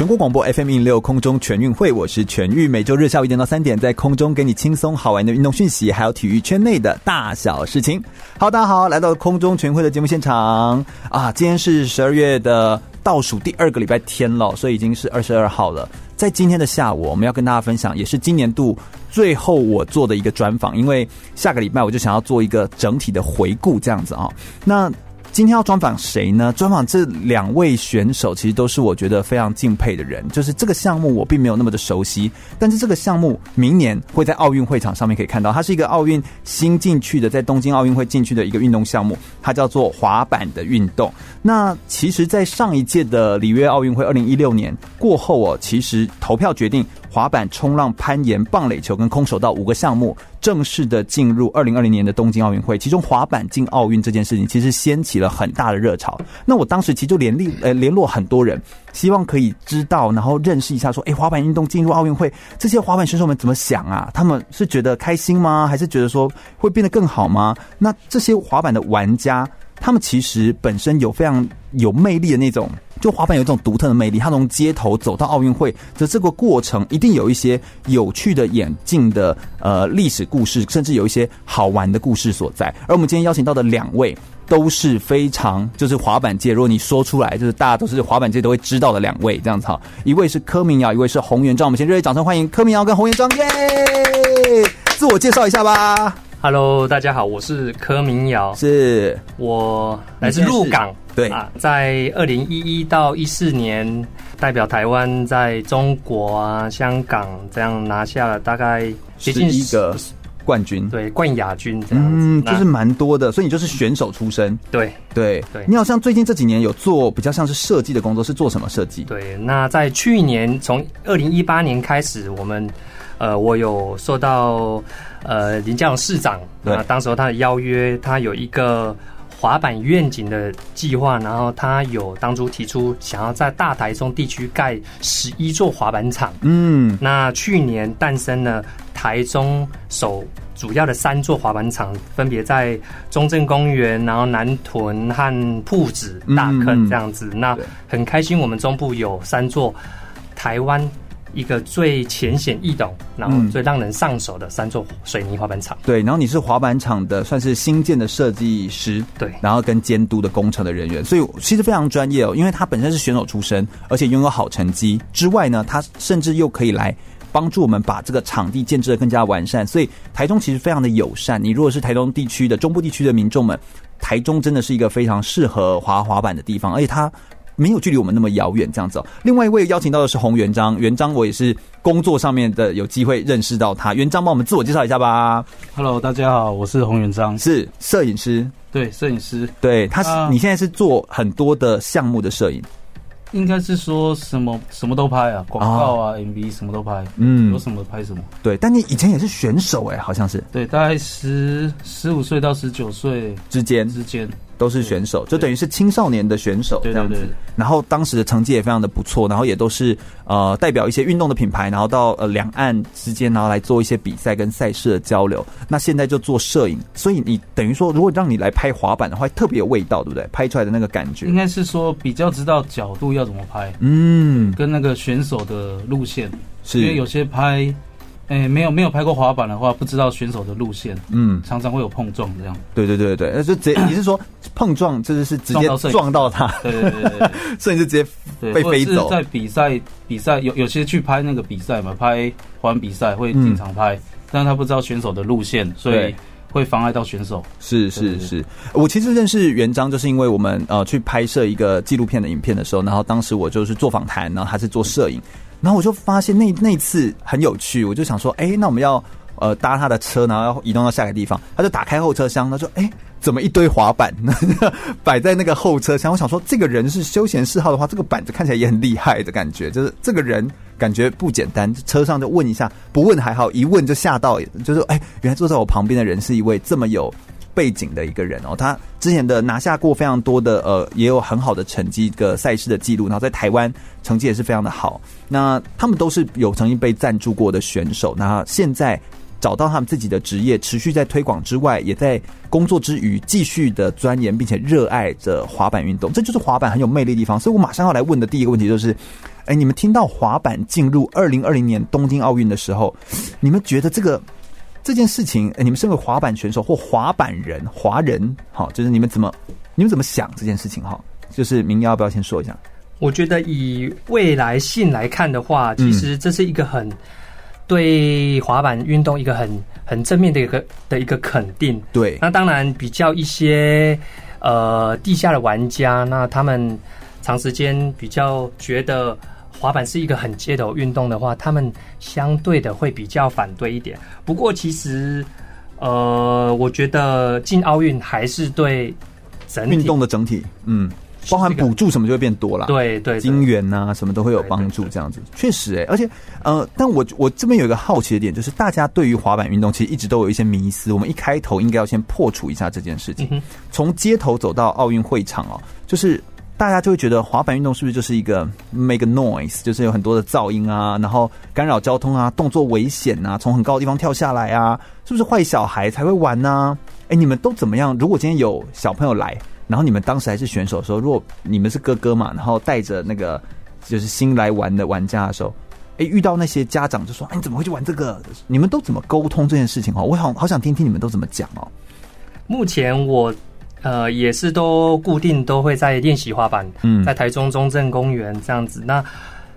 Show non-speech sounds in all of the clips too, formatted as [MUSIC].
全国广播 FM 一六空中全运会，我是全玉，每周日下午一点到三点，在空中给你轻松好玩的运动讯息，还有体育圈内的大小事情。好，大家好，来到空中全会的节目现场啊！今天是十二月的倒数第二个礼拜天了，所以已经是二十二号了。在今天的下午，我们要跟大家分享，也是今年度最后我做的一个专访，因为下个礼拜我就想要做一个整体的回顾，这样子啊。那今天要专访谁呢？专访这两位选手，其实都是我觉得非常敬佩的人。就是这个项目我并没有那么的熟悉，但是这个项目明年会在奥运会场上面可以看到。它是一个奥运新进去的，在东京奥运会进去的一个运动项目，它叫做滑板的运动。那其实，在上一届的里约奥运会，二零一六年过后哦，其实投票决定。滑板、冲浪、攀岩、棒垒球跟空手道五个项目正式的进入二零二零年的东京奥运会。其中滑板进奥运这件事情，其实掀起了很大的热潮。那我当时其实就联力呃联络很多人，希望可以知道，然后认识一下，说，哎，滑板运动进入奥运会，这些滑板选手们怎么想啊？他们是觉得开心吗？还是觉得说会变得更好吗？那这些滑板的玩家，他们其实本身有非常有魅力的那种。就滑板有一种独特的魅力，它从街头走到奥运会的这个过程，一定有一些有趣的演进的呃历史故事，甚至有一些好玩的故事所在。而我们今天邀请到的两位都是非常就是滑板界，如果你说出来，就是大家都是滑板界都会知道的两位这样子哈。一位是柯明瑶，一位是洪元璋。我们先热烈掌声欢迎柯明瑶跟洪元璋耶！自我介绍一下吧。Hello，大家好，我是柯明瑶，是我来自鹿港。对啊，在二零一一到一四年，代表台湾在中国啊、香港这样拿下了大概接近一个冠军，对，冠亚军这样子，嗯，就是蛮多的。所以你就是选手出身，对对对。你好像最近这几年有做比较像是设计的工作，是做什么设计？对，那在去年从二零一八年开始，我们呃，我有受到呃林佳龙市长啊，当时候他的邀约，他有一个。滑板愿景的计划，然后他有当初提出想要在大台中地区盖十一座滑板场。嗯，那去年诞生了台中首主要的三座滑板场，分别在中正公园、然后南屯和铺子大坑这样子。那很开心，我们中部有三座台湾。一个最浅显易懂，然后最让人上手的三座水泥滑板场。对，然后你是滑板场的算是新建的设计师，对，然后跟监督的工程的人员，所以其实非常专业哦。因为他本身是选手出身，而且拥有好成绩之外呢，他甚至又可以来帮助我们把这个场地建设得更加完善。所以台中其实非常的友善。你如果是台中地区的中部地区的民众们，台中真的是一个非常适合滑滑板的地方，而且它。没有距离我们那么遥远，这样子哦。另外一位邀请到的是洪元璋，元璋我也是工作上面的有机会认识到他。元璋帮我们自我介绍一下吧。Hello，大家好，我是洪元璋，是摄影师。对，摄影师。对，他是、uh, 你现在是做很多的项目的摄影。应该是说什么什么都拍啊，广告啊、MV 什么都拍，嗯，有什么拍什么。对，但你以前也是选手哎，好像是。对，大概十十五岁到十九岁之间之间。都是选手，就等于是青少年的选手这样子。对对对。然后当时的成绩也非常的不错，然后也都是呃代表一些运动的品牌，然后到呃两岸之间，然后来做一些比赛跟赛事的交流。那现在就做摄影，所以你等于说，如果让你来拍滑板的话，特别有味道，对不对？拍出来的那个感觉，应该是说比较知道角度要怎么拍，嗯，跟那个选手的路线，是因为有些拍。哎，没有没有拍过滑板的话，不知道选手的路线，嗯，常常会有碰撞这样。对对对对，那就直接你是说 [COUGHS] 碰撞，就是是直接撞到他？对对对对，所以就直接被飞走。在比赛比赛有有些去拍那个比赛嘛，拍滑板比赛会经常拍，嗯，但是他不知道选手的路线，所以会妨碍到选手。是是是，我其实认识元璋，就是因为我们呃去拍摄一个纪录片的影片的时候，然后当时我就是做访谈，然后他是做摄影。然后我就发现那那次很有趣，我就想说，哎，那我们要呃搭他的车，然后要移动到下个地方。他就打开后车厢，他说，哎，怎么一堆滑板呢 [LAUGHS] 摆在那个后车厢？我想说，这个人是休闲嗜好的话，这个板子看起来也很厉害的感觉，就是这个人感觉不简单。车上就问一下，不问还好，一问就吓到，就是哎，原来坐在我旁边的人是一位这么有背景的一个人哦。他之前的拿下过非常多的呃，也有很好的成绩一个赛事的记录，然后在台湾成绩也是非常的好。那他们都是有曾经被赞助过的选手，那现在找到他们自己的职业，持续在推广之外，也在工作之余继续的钻研，并且热爱着滑板运动。这就是滑板很有魅力的地方。所以我马上要来问的第一个问题就是。哎，你们听到滑板进入二零二零年东京奥运的时候，你们觉得这个这件事情，哎，你们身为滑板选手或滑板人、华人，好，就是你们怎么你们怎么想这件事情？哈，就是明耀要不要先说一下？我觉得以未来性来看的话，其实这是一个很对滑板运动一个很很正面的一个的一个肯定。对，那当然比较一些呃地下的玩家，那他们长时间比较觉得。滑板是一个很街头运动的话，他们相对的会比较反对一点。不过其实，呃，我觉得进奥运还是对整体运动的整体，嗯，包含补助什么就会变多了。对对，金元呐什么都会有帮助，这样子确实哎、欸。而且呃，但我我这边有一个好奇的点，就是大家对于滑板运动其实一直都有一些迷思。我们一开头应该要先破除一下这件事情，从街头走到奥运会场哦，就是。大家就会觉得滑板运动是不是就是一个 make noise，就是有很多的噪音啊，然后干扰交通啊，动作危险啊，从很高的地方跳下来啊，是不是坏小孩才会玩呢、啊？哎，你们都怎么样？如果今天有小朋友来，然后你们当时还是选手的时候，如果你们是哥哥嘛，然后带着那个就是新来玩的玩家的时候，哎，遇到那些家长就说：“哎，你怎么会去玩这个？”你们都怎么沟通这件事情？哦，我好好想听听你们都怎么讲哦。目前我。呃，也是都固定都会在练习滑板，嗯，在台中中正公园这样子。那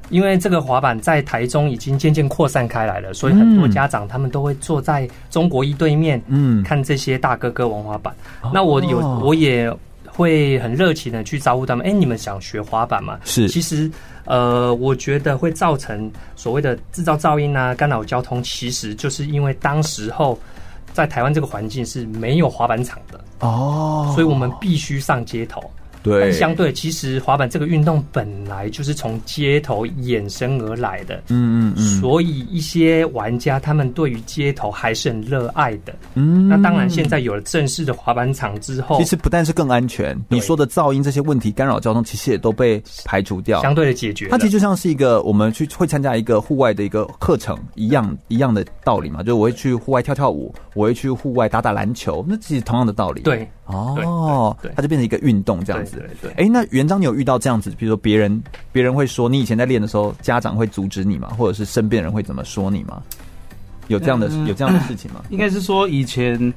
因为这个滑板在台中已经渐渐扩散开来了，所以很多家长他们都会坐在中国一对面，嗯，看这些大哥哥玩滑板。嗯、那我有我也会很热情的去招呼他们，哎、欸，你们想学滑板吗？是，其实呃，我觉得会造成所谓的制造噪音啊，干扰交通，其实就是因为当时候在台湾这个环境是没有滑板场的。哦，所以我们必须上街头。对，相对其实滑板这个运动本来就是从街头衍生而来的。嗯嗯嗯。所以一些玩家他们对于街头还是很热爱的。嗯。那当然，现在有了正式的滑板场之后，其实不但是更安全，你说的噪音这些问题干扰交通，其实也都被排除掉，相对的解决。它其实就像是一个我们去会参加一个户外的一个课程一样一样的道理嘛，就是我会去户外跳跳舞，我会去户外打打篮球，那其实同样的道理。对。哦，它就变成一个运动这样子。对对。哎，那元璋，你有遇到这样子，比如说别人别人会说你以前在练的时候，家长会阻止你吗？或者是身边人会怎么说你吗？有这样的有这样的事情吗？应该是说以前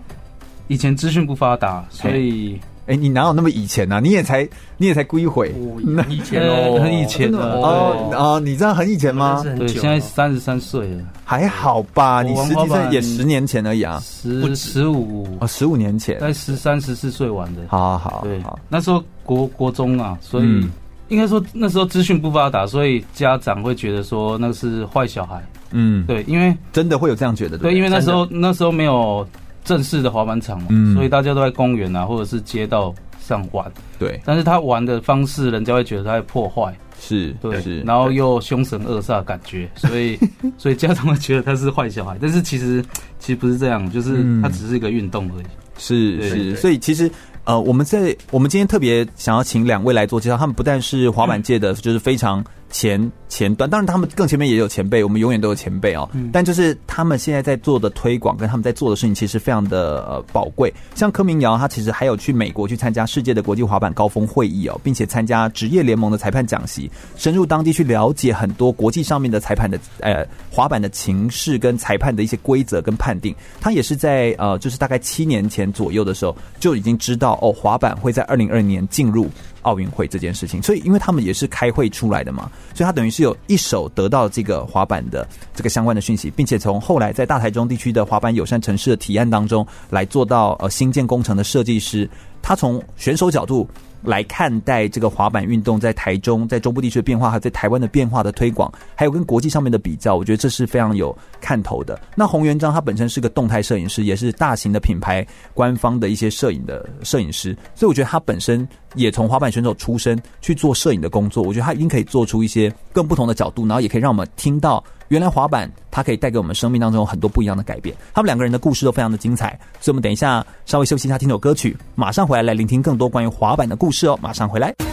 以前资讯不发达，所以哎，你哪有那么以前呢？你也才你也才归回，[LAUGHS] 以前哦，很以前哦。哦，你知道很以前吗？对，现在三十三岁了。还好吧，你实际上也十年前而已啊，十十五。哦，十五年前，在十三十四岁玩的，好好好，对，那时候国国中啊，所以应该说那时候资讯不发达，所以家长会觉得说那是坏小孩，嗯，对，因为真的会有这样觉得，对，因为那时候那时候没有正式的滑板场嘛，所以大家都在公园啊或者是街道上玩，对，但是他玩的方式，人家会觉得他在破坏。是对，是，然后又凶神恶煞感觉，所以 [LAUGHS] 所以家长会觉得他是坏小孩，但是其实其实不是这样，就是他只是一个运动而已。是是，所以其实。呃，我们在我们今天特别想要请两位来做介绍，他们不但是滑板界的，就是非常前前端，当然他们更前面也有前辈，我们永远都有前辈哦。但就是他们现在在做的推广跟他们在做的事情，其实非常的呃宝贵。像柯明瑶，他其实还有去美国去参加世界的国际滑板高峰会议哦，并且参加职业联盟的裁判讲习，深入当地去了解很多国际上面的裁判的呃滑板的情势跟裁判的一些规则跟判定。他也是在呃就是大概七年前左右的时候就已经知道。哦，滑板会在二零二零年进入奥运会这件事情，所以因为他们也是开会出来的嘛，所以他等于是有一手得到这个滑板的这个相关的讯息，并且从后来在大台中地区的滑板友善城市的提案当中来做到呃新建工程的设计师，他从选手角度。来看待这个滑板运动在台中、在中部地区的变化，还有在台湾的变化的推广，还有跟国际上面的比较，我觉得这是非常有看头的。那洪元璋他本身是个动态摄影师，也是大型的品牌官方的一些摄影的摄影师，所以我觉得他本身也从滑板选手出身去做摄影的工作，我觉得他一定可以做出一些更不同的角度，然后也可以让我们听到原来滑板它可以带给我们生命当中有很多不一样的改变。他们两个人的故事都非常的精彩，所以我们等一下稍微休息一下，听首歌曲，马上回来来聆听更多关于滑板的故事哦。马上回来。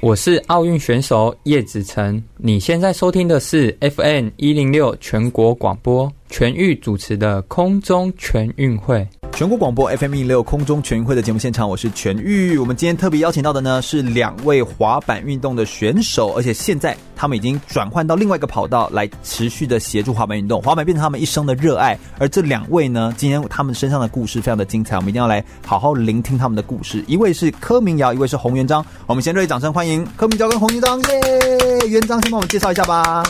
我是奥运选手叶子成，你现在收听的是 FN 一零六全国广播全域主持的空中全运会。全国广播 FM 一六空中全运会的节目现场，我是全玉。我们今天特别邀请到的呢是两位滑板运动的选手，而且现在他们已经转换到另外一个跑道来持续的协助滑板运动，滑板变成他们一生的热爱。而这两位呢，今天他们身上的故事非常的精彩，我们一定要来好好聆听他们的故事。一位是柯明瑶，一位是洪元璋。我们先热烈掌声欢迎柯明瑶跟洪元璋。耶！元璋先帮我们介绍一下吧。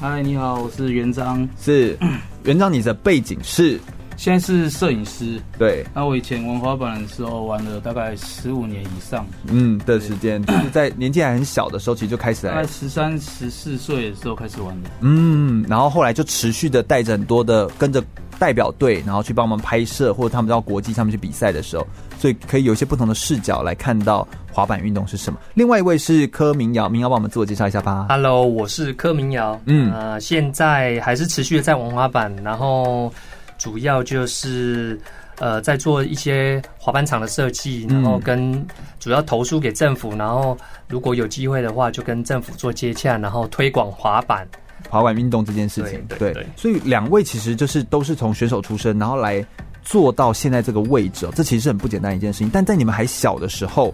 嗨，你好，我是元璋。是元璋，你的背景是？现在是摄影师，对。那我以前玩滑板的时候，玩了大概十五年以上，嗯的时间，就是在年纪还很小的时候，其实就开始来，在十三、十四岁的时候开始玩的，嗯。然后后来就持续的带着很多的跟着代表队，然后去帮忙拍摄，或者他们到国际上面去比赛的时候，所以可以有一些不同的视角来看到滑板运动是什么。另外一位是柯明瑶，明瑶帮我们自我介绍一下吧。Hello，我是柯明瑶，嗯，呃，现在还是持续的在玩滑板，然后。主要就是呃，在做一些滑板场的设计，然后跟主要投诉给政府，然后如果有机会的话，就跟政府做接洽，然后推广滑板、滑板运动这件事情。对，所以两位其实就是都是从选手出身，然后来做到现在这个位置，这其实是很不简单一件事情。但在你们还小的时候，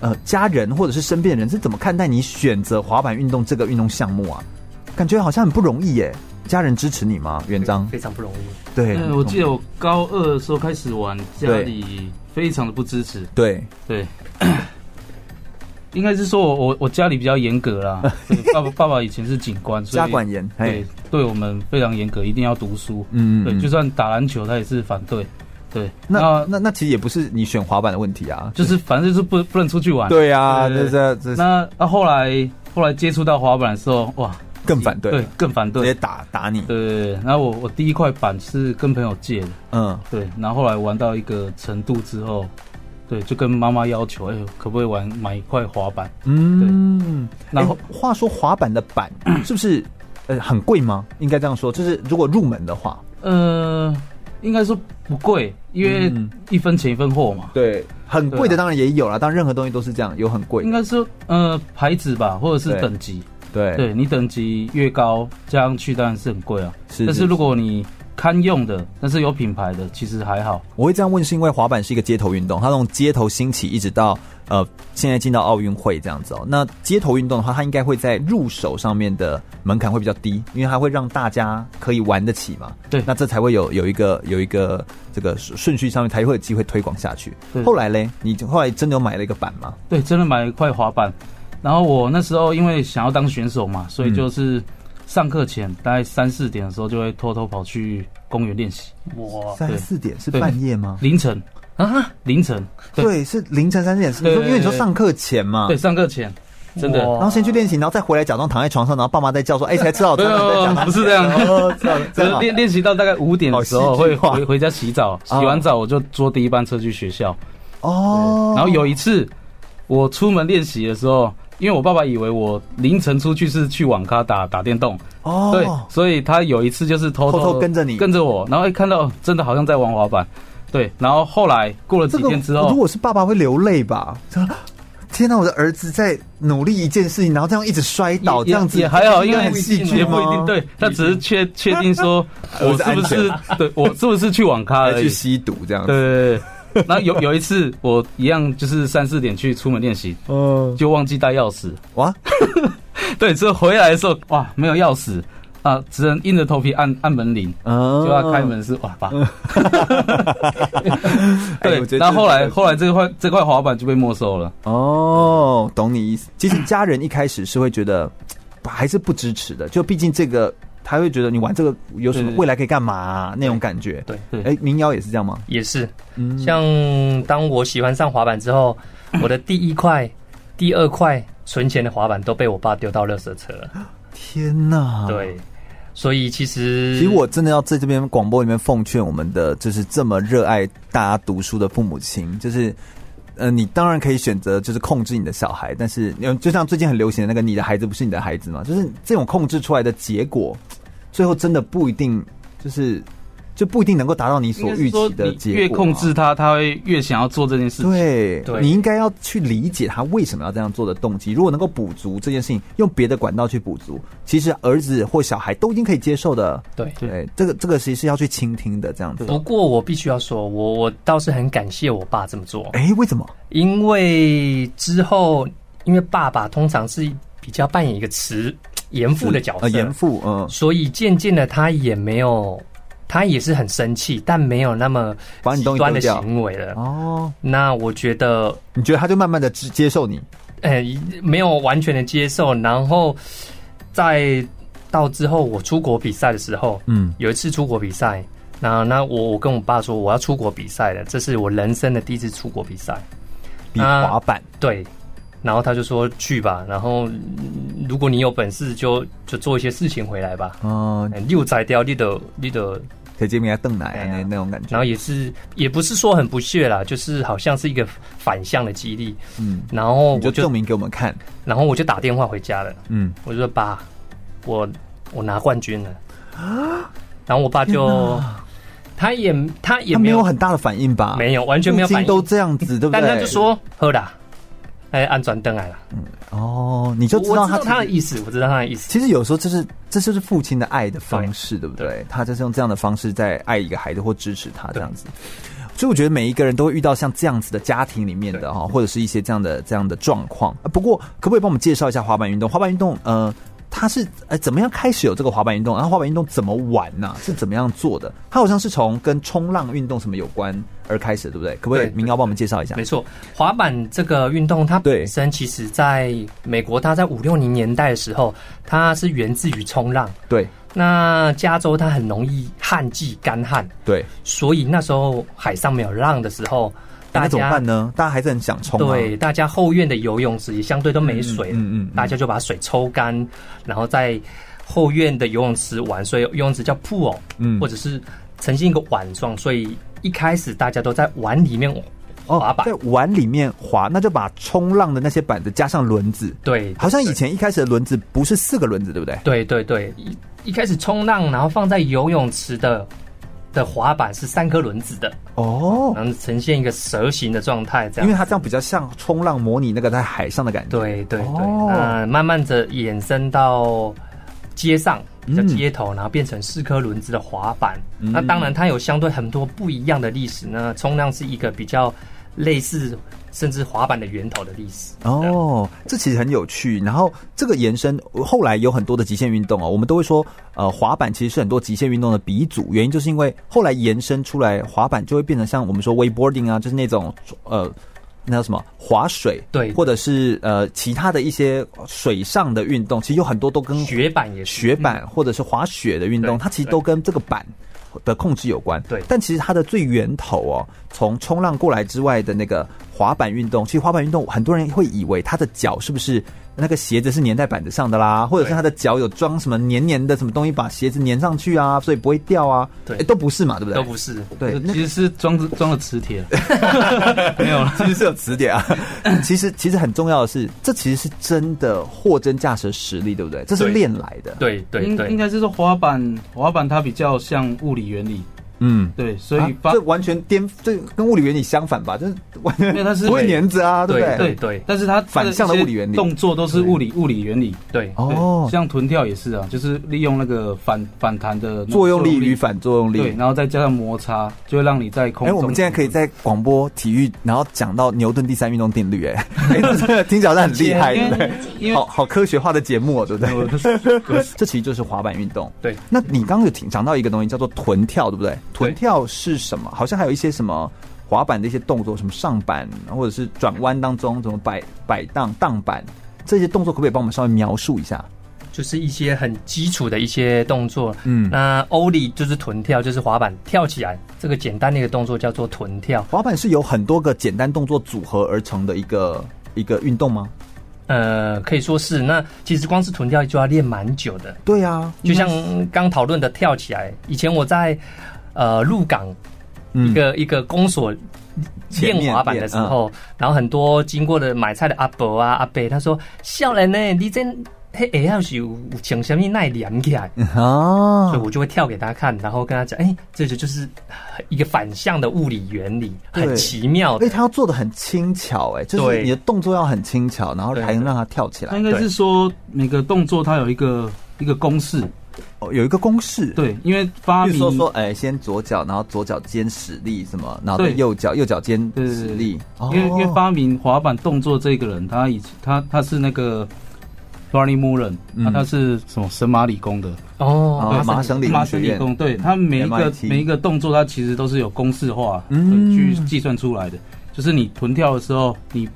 呃，家人或者是身边的人是怎么看待你选择滑板运动这个运动项目啊？感觉好像很不容易耶。家人支持你吗？元璋非常不容易。对，我记得我高二的时候开始玩，家里非常的不支持。对对，[COUGHS] 应该是说我我我家里比较严格啦。[LAUGHS] 爸爸爸爸以前是警官，家管严，对，对我们非常严格，一定要读书。嗯，对，就算打篮球他也是反对。对，那那那其实也不是你选滑板的问题啊，就是反正就是不不能出去玩。对啊，这这那那后来后来接触到滑板的时候，哇！更反对，对，更反对，直接打打你。对对对，然后我我第一块板是跟朋友借的，嗯，对，然后后来玩到一个程度之后，对，就跟妈妈要求，哎呦，可不可以玩买一块滑板？嗯，对。然后、欸、话说滑板的板是不是呃很贵吗？应该这样说，就是如果入门的话，呃，应该说不贵，因为一分钱一分货嘛。对，很贵的当然也有啦，当然任何东西都是这样，有很贵。应该说呃牌子吧，或者是等级。对，对你等级越高，加上去当然是很贵啊。是，但是如果你堪用的，但是有品牌的，其实还好。我会这样问，是因为滑板是一个街头运动，它从街头兴起，一直到呃现在进到奥运会这样子哦。那街头运动的话，它应该会在入手上面的门槛会比较低，因为它会让大家可以玩得起嘛。对，那这才会有有一个有一个这个顺序上面才会有机会推广下去。后来嘞，你后来真的有买了一个板吗？对，真的买了一块滑板。然后我那时候因为想要当选手嘛，所以就是上课前大概三四点的时候就会偷偷跑去公园练习。哇，三四点是半夜吗？凌晨啊，凌晨。对，是凌晨三四点。你说，因为你说上课前嘛。对，上课前，真的。然后先去练习，然后再回来假装躺在床上，然后爸妈在叫说：“ [LAUGHS] 哎，才吃好饭。”不是这样，这样练练习到大概五点的时候会回回家洗澡，洗完澡我就坐第一班车去学校。哦。然后有一次我出门练习的时候。因为我爸爸以为我凌晨出去是去网咖打打电动。哦，对，所以他有一次就是偷偷，跟着你，跟着我，然后一看到真的好像在玩滑板，对，然后后来过了几天之后，这个、如果是爸爸会流泪吧？天哪，我的儿子在努力一件事情，然后这样一直摔倒，这样子也还好，因为很戏剧不一定对，他只是确确定说 [LAUGHS] 我是不是对我是不是去网咖去吸毒这样子，对。[LAUGHS] 然后有有一次，我一样就是三四点去出门练习，嗯，就忘记带钥匙，哇，[LAUGHS] 对，之后回来的时候，哇，没有钥匙。啊，只能硬着头皮按按门铃，嗯，就要开门是哇爸，[LAUGHS] 对，然后后来后来这块这块滑板就被没收了，哦，懂你意思。其实家人一开始是会觉得还是不支持的，就毕竟这个。他会觉得你玩这个有什么未来可以干嘛、啊、那种感觉？对对，哎、欸，明尧也是这样吗？也是，嗯，像当我喜欢上滑板之后，我的第一块、第二块、存钱的滑板都被我爸丢到垃圾车了。天哪！对，所以其实其实我真的要在这边广播里面奉劝我们的，就是这么热爱大家读书的父母亲，就是呃，你当然可以选择就是控制你的小孩，但是就像最近很流行的那个“你的孩子不是你的孩子”嘛，就是这种控制出来的结果，最后真的不一定就是。就不一定能够达到你所预期的结果。越控制他，他会越想要做这件事情。对，你应该要去理解他为什么要这样做的动机。如果能够补足这件事情，用别的管道去补足，其实儿子或小孩都已经可以接受的。对对，这个这个其实是要去倾听的，这样子。不过我必须要说，我我倒是很感谢我爸这么做。哎，为什么？因为之后，因为爸爸通常是比较扮演一个慈严父的角色，严父，嗯，所以渐渐的他也没有。他也是很生气，但没有那么极端的行为了。哦，那我觉得，你觉得他就慢慢的接受你？哎，没有完全的接受。然后，在到之后我出国比赛的时候，嗯，有一次出国比赛，那那我我跟我爸说我要出国比赛了，这是我人生的第一次出国比赛，比滑板。对。然后他就说去吧，然后如果你有本事就，就就做一些事情回来吧。哦，六宰掉你的你的，可以见面瞪奶那那种感觉。然后也是也不是说很不屑啦，就是好像是一个反向的激励。嗯，然后我就证明给我们看。然后我就打电话回家了。嗯，我就说爸，我我拿冠军了。啊！[GASPS] 然后我爸就他也他也没有，没有很大的反应吧？没有，完全没有反应，都这样子，对不对？但他就说喝啦。哎，安转灯来了。嗯，哦，你就知道他他的意思，我知道他的意思。其实有时候这是这就是父亲的爱的方式，对不对？他就是用这样的方式在爱一个孩子或支持他这样子。所以我觉得每一个人都会遇到像这样子的家庭里面的哈，或者是一些这样的这样的状况。不过，可不可以帮我们介绍一下滑板运动？滑板运动，呃。他是哎，怎么样开始有这个滑板运动？然后滑板运动怎么玩呢、啊？是怎么样做的？他好像是从跟冲浪运动什么有关而开始，对不对？可不可以明尧帮我们介绍一下？没错，滑板这个运动，它本身其实在美国，它在五六零年代的时候，它是源自于冲浪。对，那加州它很容易旱季干旱，对，所以那时候海上没有浪的时候。大家怎么办呢？大家还是很想冲。对，大家后院的游泳池也相对都没水，嗯嗯，大家就把水抽干，然后在后院的游泳池玩。所以游泳池叫 pool，嗯，或者是呈现一个碗状。所以一开始大家都在碗里面滑板，在碗里面滑，那就把冲浪的那些板子加上轮子。对，好像以前一开始的轮子不是四个轮子，对不对？对对对，一一开始冲浪，然后放在游泳池的。的滑板是三颗轮子的哦，然后呈现一个蛇形的状态，这样，因为它这样比较像冲浪模拟那个在海上的感觉。对对对，那、哦、慢慢的衍生到街上，叫街头，然后变成四颗轮子的滑板。嗯、那当然，它有相对很多不一样的历史呢。冲浪是一个比较类似。甚至滑板的源头的历史哦，这其实很有趣。然后这个延伸后来有很多的极限运动哦，我们都会说，呃，滑板其实是很多极限运动的鼻祖。原因就是因为后来延伸出来，滑板就会变成像我们说 wakeboarding 啊，就是那种呃，那叫什么？滑水，对，或者是呃其他的一些水上的运动，其实有很多都跟雪板也是。雪板或者是滑雪的运动，它其实都跟这个板的控制有关。对，但其实它的最源头哦，从冲浪过来之外的那个。滑板运动，其实滑板运动很多人会以为他的脚是不是那个鞋子是粘在板子上的啦，或者是他的脚有装什么黏黏的什么东西把鞋子粘上去啊，所以不会掉啊。对，都不是嘛，对不对？都不是，对，其实是装装了磁铁，[LAUGHS] 没有，其实是有磁铁啊。[LAUGHS] 其实其实很重要的是，这其实是真的货真价实的实力，对不对？这是练来的。对对对，应该是说滑板滑板它比较像物理原理。嗯，对，所以、啊、这完全颠，这跟物理原理相反吧？就是完全，因为它是不会粘着啊，对不对？对对，但是它反向的物理原理，动作都是物理物理原理。对哦，像臀跳也是啊，就是利用那个反反弹的作用力与反作用力，对，然后再加上摩擦，就会让你在空中。哎，我们现在可以在广播体育，然后讲到牛顿第三运动定律，哎，哎，这个听起来很厉害，对不对？好好科学化的节目，对不对？[LAUGHS] 这其实就是滑板运动。对，那你刚刚有听讲到一个东西叫做臀跳，对不对？臀跳是什么？好像还有一些什么滑板的一些动作，什么上板或者是转弯当中怎么摆摆荡荡板这些动作，可不可以帮我们稍微描述一下？就是一些很基础的一些动作。嗯，那欧里就是臀跳，就是滑板跳起来这个简单的一个动作叫做臀跳。滑板是由很多个简单动作组合而成的一个一个运动吗？呃，可以说是。那其实光是臀跳就要练蛮久的。对啊，就像刚讨论的跳起来。以前我在呃入港一个、嗯、一个公所练滑板的时候，嗯、然后很多经过的买菜的阿伯啊阿伯，他说：“笑人呢，你真。”嘿，哎，要是有请什么耐连起来。哦，所以我就会跳给他看，然后跟他讲，哎、欸，这就就是一个反向的物理原理，很奇妙。哎，他要做的很轻巧，哎，就是你的动作要很轻巧，然后还能让他跳起来。他应该是说每个动作它有一个一个公式，哦，有一个公式。对，因为发明说说，哎，先左脚，然后左脚尖使力什么，然后对。右脚右脚尖使力。因为因为发明滑板动作这个人，他以他他是那个。Barney Mullen，那他是什么神马理工的。哦，麻省理麻省理工，对他每一个每一个动作，他其实都是有公式化，嗯，去计算出来的，就是你臀跳的时候，你。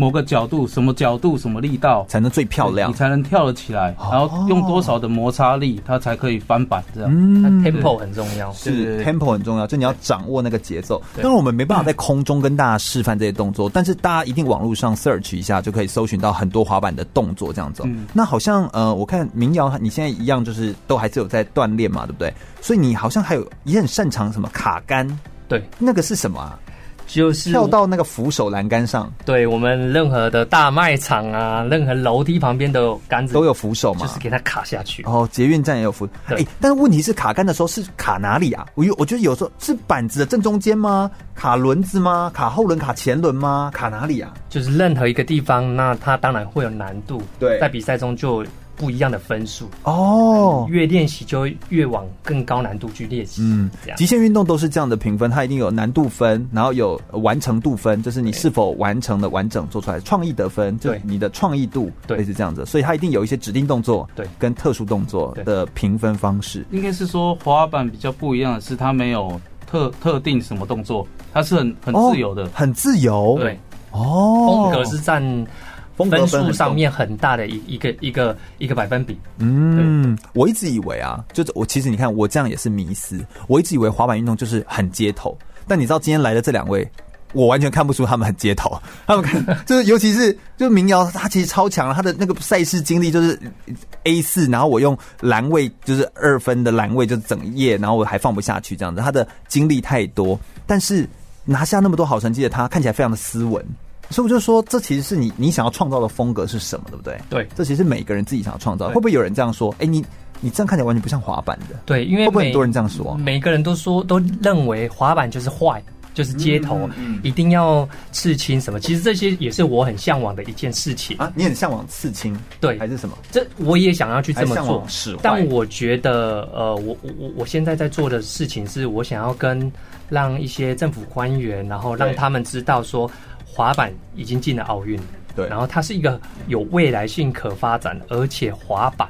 某个角度，什么角度，什么力道才能最漂亮？你才能跳得起来，然后用多少的摩擦力，它才可以翻板？这样，嗯，tempo 很重要，是 tempo 很重要，就你要掌握那个节奏。当然，我们没办法在空中跟大家示范这些动作，但是大家一定网络上 search 一下，就可以搜寻到很多滑板的动作这样子。那好像呃，我看民谣，你现在一样就是都还是有在锻炼嘛，对不对？所以你好像还有也很擅长什么卡杆？对，那个是什么啊？就是跳到那个扶手栏杆上，对我们任何的大卖场啊，任何楼梯旁边的杆子都有扶手嘛，就是给它卡下去。哦，捷运站也有扶。哎、欸，但是问题是卡杆的时候是卡哪里啊？我我觉得有时候是板子的正中间吗？卡轮子吗？卡后轮？卡前轮吗？卡哪里啊？就是任何一个地方，那它当然会有难度。对，在比赛中就。不一样的分数哦，越练习就越往更高难度去练习。嗯，极限运动都是这样的评分，它一定有难度分，然后有完成度分，就是你是否完成的完整做出来。创意得分，对你的创意度，对是这样子，所以它一定有一些指定动作，对，跟特殊动作的评分方式。应该是说滑板比较不一样的是，它没有特特定什么动作，它是很很自由的，哦，很自由。对，哦，风格是占。分数上面很大的一一个一个一个百分比。嗯，我一直以为啊，就是我其实你看我这样也是迷思，我一直以为滑板运动就是很街头，但你知道今天来的这两位，我完全看不出他们很街头。[LAUGHS] 他们看就是尤其是就是民谣，他其实超强，他的那个赛事经历就是 A 四，然后我用栏位就是二分的栏位就是整页，然后我还放不下去这样子，他的经历太多，但是拿下那么多好成绩的他，看起来非常的斯文。所以我就说，这其实是你你想要创造的风格是什么，对不对？对，这其实是每个人自己想要创造。会不会有人这样说？哎，你你这样看起来完全不像滑板的。对，因为会不会很多人这样说？每个人都说都认为滑板就是坏，就是街头，嗯嗯嗯、一定要刺青什么。其实这些也是我很向往的一件事情啊。你很向往刺青，对，还是什么？这我也想要去这么做。是，但我觉得，呃，我我我现在在做的事情是，我想要跟让一些政府官员，然后让他们知道说。滑板已经进了奥运，对，然后它是一个有未来性可发展，而且滑板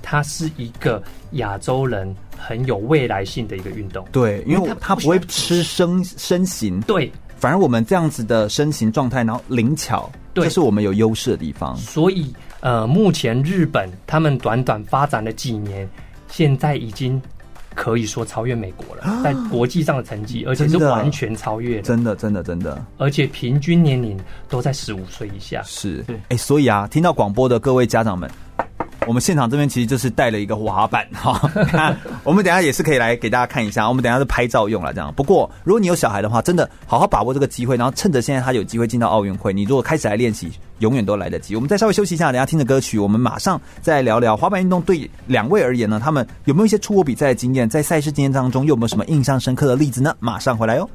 它是一个亚洲人很有未来性的一个运动，对，因为它它不会吃身身形，对，反而我们这样子的身形状态，然后灵巧，对，这是我们有优势的地方。所以，呃，目前日本他们短短发展了几年，现在已经。可以说超越美国了，在国际上的成绩，而且是完全超越的，真的，真的，真的，而且平均年龄都在十五岁以下。是，对，哎，所以啊，听到广播的各位家长们。我们现场这边其实就是带了一个滑板 [LAUGHS] 哈，[LAUGHS] 我们等下也是可以来给大家看一下，我们等下是拍照用了这样。不过如果你有小孩的话，真的好好把握这个机会，然后趁着现在他有机会进到奥运会，你如果开始来练习，永远都来得及。我们再稍微休息一下，等下听着歌曲，我们马上再聊聊滑板运动对两位而言呢，他们有没有一些出国比赛的经验，在赛事经验当中又有没有什么印象深刻的例子呢？马上回来哟。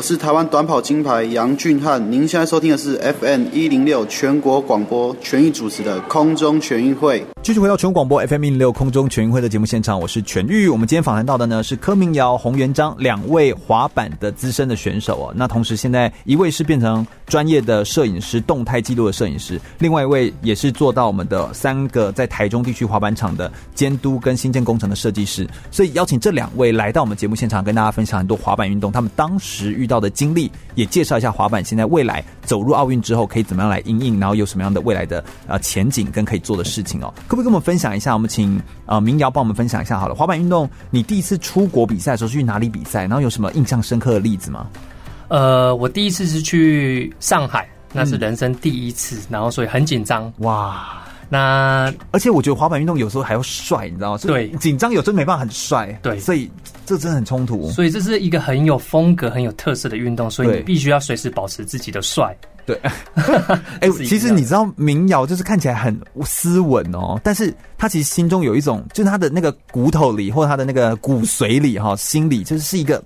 我是台湾短跑金牌杨俊翰，您现在收听的是 FM 一零六全国广播全域主持的空中全运会。继续回到全广播 FM 一零六空中全运会的节目现场，我是全玉。我们今天访谈到的呢是柯明尧、洪元璋两位滑板的资深的选手哦。那同时现在一位是变成专业的摄影师，动态记录的摄影师；另外一位也是做到我们的三个在台中地区滑板场的监督跟新建工程的设计师。所以邀请这两位来到我们节目现场，跟大家分享很多滑板运动，他们当时遇。到的经历，也介绍一下滑板现在未来走入奥运之后可以怎么样来应应，然后有什么样的未来的呃前景跟可以做的事情哦。可不可以跟我们分享一下？我们请呃民谣帮我们分享一下好了。滑板运动，你第一次出国比赛的时候是去哪里比赛？然后有什么印象深刻的例子吗？呃，我第一次是去上海，那是人生第一次，嗯、然后所以很紧张哇。那而且我觉得滑板运动有时候还要帅，你知道吗？对，紧张有时候没办法很帅。对，所以这真的很冲突。所以这是一个很有风格、很有特色的运动，所以你必须要随时保持自己的帅。对，[LAUGHS] 哎、欸，其实你知道民谣就是看起来很斯文哦，但是他其实心中有一种，就是他的那个骨头里或他的那个骨髓里哈，心里就是是一个。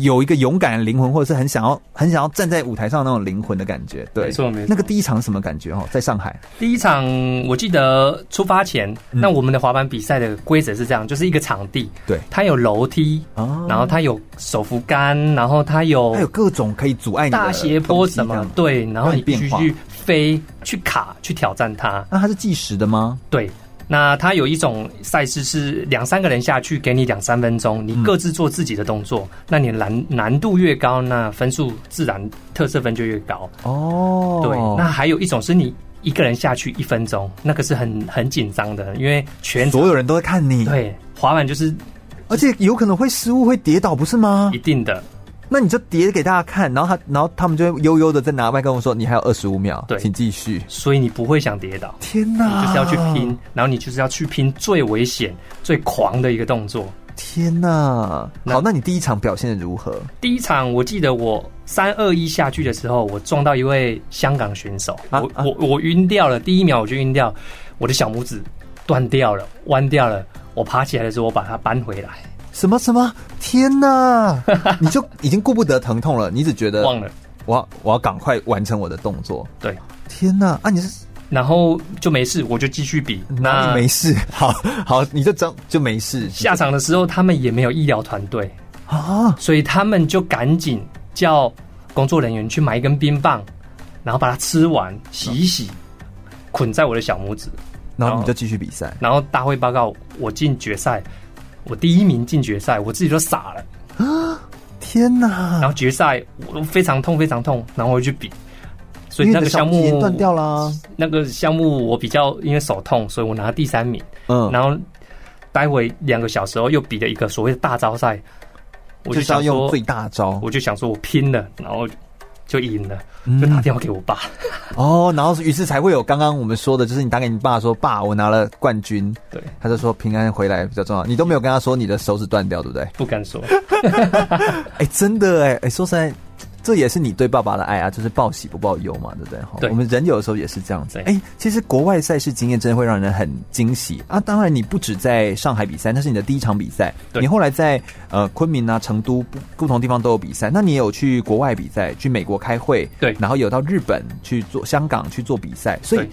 有一个勇敢的灵魂，或者是很想要、很想要站在舞台上那种灵魂的感觉，对，没错没错。那个第一场什么感觉？哦，在上海，第一场我记得出发前，嗯、那我们的滑板比赛的规则是这样，就是一个场地，对，它有楼梯，哦，然后它有手扶杆，然后它有，它有各种可以阻碍你大斜坡什么，对，然后你必须去飞、去卡、去挑战它。那它是计时的吗？对。那它有一种赛事是两三个人下去，给你两三分钟，你各自做自己的动作。嗯、那你难难度越高，那分数自然特色分就越高。哦，对。那还有一种是你一个人下去一分钟，那个是很很紧张的，因为全所有人都在看你。对，滑板就是，而且有可能会失误，会跌倒，不是吗？一定的。那你就叠给大家看，然后他，然后他们就会悠悠的在拿麦跟我说：“你还有二十五秒，对，请继续。”所以你不会想跌倒。天哪！你就是要去拼，然后你就是要去拼最危险、最狂的一个动作。天哪！好，那你第一场表现的如何？第一场我记得我三二一下去的时候，我撞到一位香港选手，啊、我我我晕掉了，第一秒我就晕掉，我的小拇指断掉了，弯掉了。我爬起来的时候，我把它扳回来。什么什么？天哪！[LAUGHS] 你就已经顾不得疼痛了，你只觉得忘了，我要我要赶快完成我的动作。对，天哪！啊，你是然后就没事，我就继续比。那你没事，[LAUGHS] 好好，你就张就没事。下场的时候，他们也没有医疗团队啊，所以他们就赶紧叫工作人员去买一根冰棒，然后把它吃完，洗一洗，捆在我的小拇指，然后你就继续比赛。然后大会报告我进决赛。我第一名进决赛，我自己都傻了啊！天哪！然后决赛我都非常痛，非常痛，然后我去比，所以那个项目断掉了。那个项目我比较因为手痛，所以我拿了第三名。嗯，然后待会两个小时后又比了一个所谓的大招赛，我就想用最大招，我就想说我拼了，然后。就赢了，就打电话给我爸。嗯、[LAUGHS] 哦，然后于是才会有刚刚我们说的，就是你打给你爸说：“爸，我拿了冠军。”对，他就说平安回来比较重要。你都没有跟他说你的手指断掉，对不对？不敢说。[LAUGHS] 哎、欸，真的哎哎，说实在。这也是你对爸爸的爱啊，就是报喜不报忧嘛，对不对？对，我们人有的时候也是这样子。哎，其实国外赛事经验真的会让人很惊喜啊！当然，你不止在上海比赛，那是你的第一场比赛。对，你后来在呃昆明啊、成都不不同地方都有比赛。那你也有去国外比赛，去美国开会，对，然后有到日本去做、香港去做比赛。所以，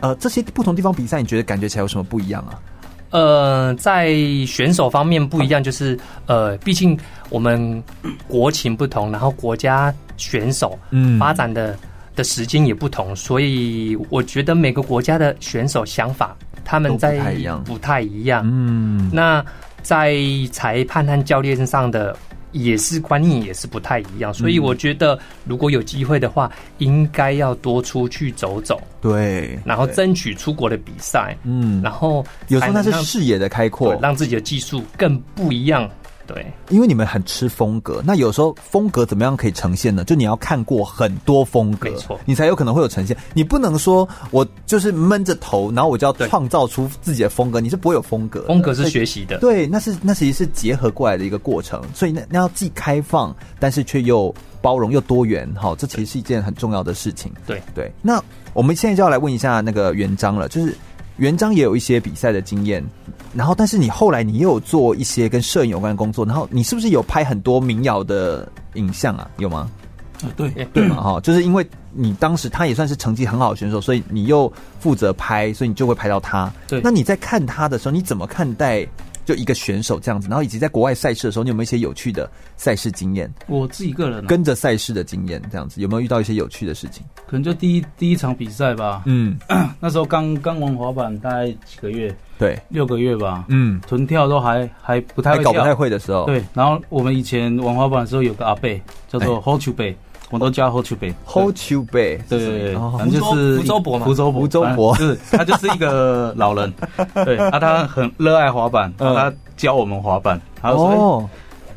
呃，这些不同地方比赛，你觉得感觉起来有什么不一样啊？呃，在选手方面不一样，就是呃，毕竟我们国情不同，然后国家选手嗯发展的的时间也不同，所以我觉得每个国家的选手想法他们在不太一样，不太一样。嗯，那在裁判和教练上的。也是观念也是不太一样，所以我觉得如果有机会的话，应该要多出去走走，对，然后争取出国的比赛，嗯，然后有时候那是视野的开阔，让自己的技术更不一样。对，因为你们很吃风格，那有时候风格怎么样可以呈现呢？就你要看过很多风格，没错，你才有可能会有呈现。你不能说我就是闷着头，然后我就要创造出自己的风格，你是不会有风格。风格是学习的，对，那是那其实是结合过来的一个过程。所以那那要既开放，但是却又包容又多元，哈，这其实是一件很重要的事情。对对，那我们现在就要来问一下那个元璋了，就是。元璋也有一些比赛的经验，然后但是你后来你又有做一些跟摄影有关的工作，然后你是不是有拍很多民谣的影像啊？有吗？啊，对对嘛哈，就是因为你当时他也算是成绩很好的选手，所以你又负责拍，所以你就会拍到他。对，那你在看他的时候，你怎么看待就一个选手这样子，然后以及在国外赛事的时候，你有没有一些有趣的赛事经验？我自己个人、啊、跟着赛事的经验这样子，有没有遇到一些有趣的事情？可能就第一第一场比赛吧。嗯，[CLEARS THROAT] 那时候刚刚玩滑板，大概几个月，对，六个月吧。嗯，臀跳都还还不太会还搞不太会的时候。对，然后我们以前玩滑板的时候，有个阿贝叫做 Hold to 贝。我都叫 Hold to Bay，Hold to Bay，对对对，反正就是福州伯嘛，福州福州伯，是他就是一个老人，[LAUGHS] 对，啊，他很热爱滑板，他教我们滑板，他说，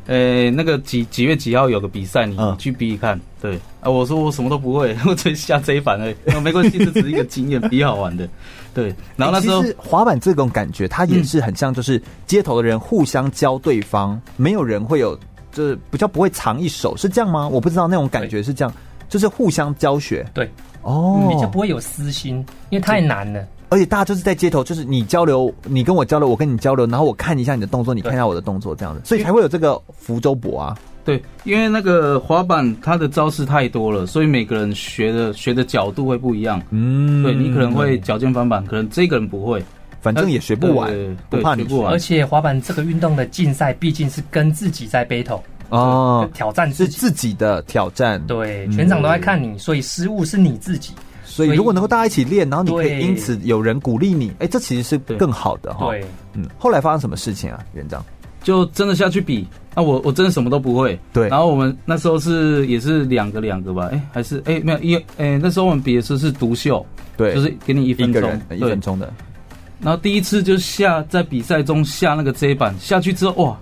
呃，那个几几月几号有个比赛，你去比比看，对，啊，我说我什么都不会，[LAUGHS] 我只下这一板而已，[LAUGHS] 没关系，这只是一个经验，比好玩的，对，然后那时候滑板这种感觉，它也是很像，就是街头的人互相教对方，没有人会有。就是比较不会藏一手，是这样吗？我不知道那种感觉是这样，就是互相教学。对，哦，你就不会有私心，因为太难了。而且大家就是在街头，就是你交流，你跟我交流，我跟你交流，然后我看一下你的动作，你看一下我的动作，这样子，所以才会有这个福州博啊。对，因为那个滑板它的招式太多了，所以每个人学的学的角度会不一样。嗯，对你可能会脚尖翻板，可能这个人不会。反正也学不完，不怕你不完。而且滑板这个运动的竞赛毕竟是跟自己在 battle 哦，挑战是自己的挑战。对，全场都在看你，所以失误是你自己。所以如果能够大家一起练，然后你可以因此有人鼓励你，哎，这其实是更好的哈。对，嗯。后来发生什么事情啊，园长？就真的下去比，那我我真的什么都不会。对。然后我们那时候是也是两个两个吧，哎，还是哎没有一哎那时候我们比的时候是独秀，对，就是给你一分钟一分钟的。然后第一次就下在比赛中下那个 J 板下去之后哇，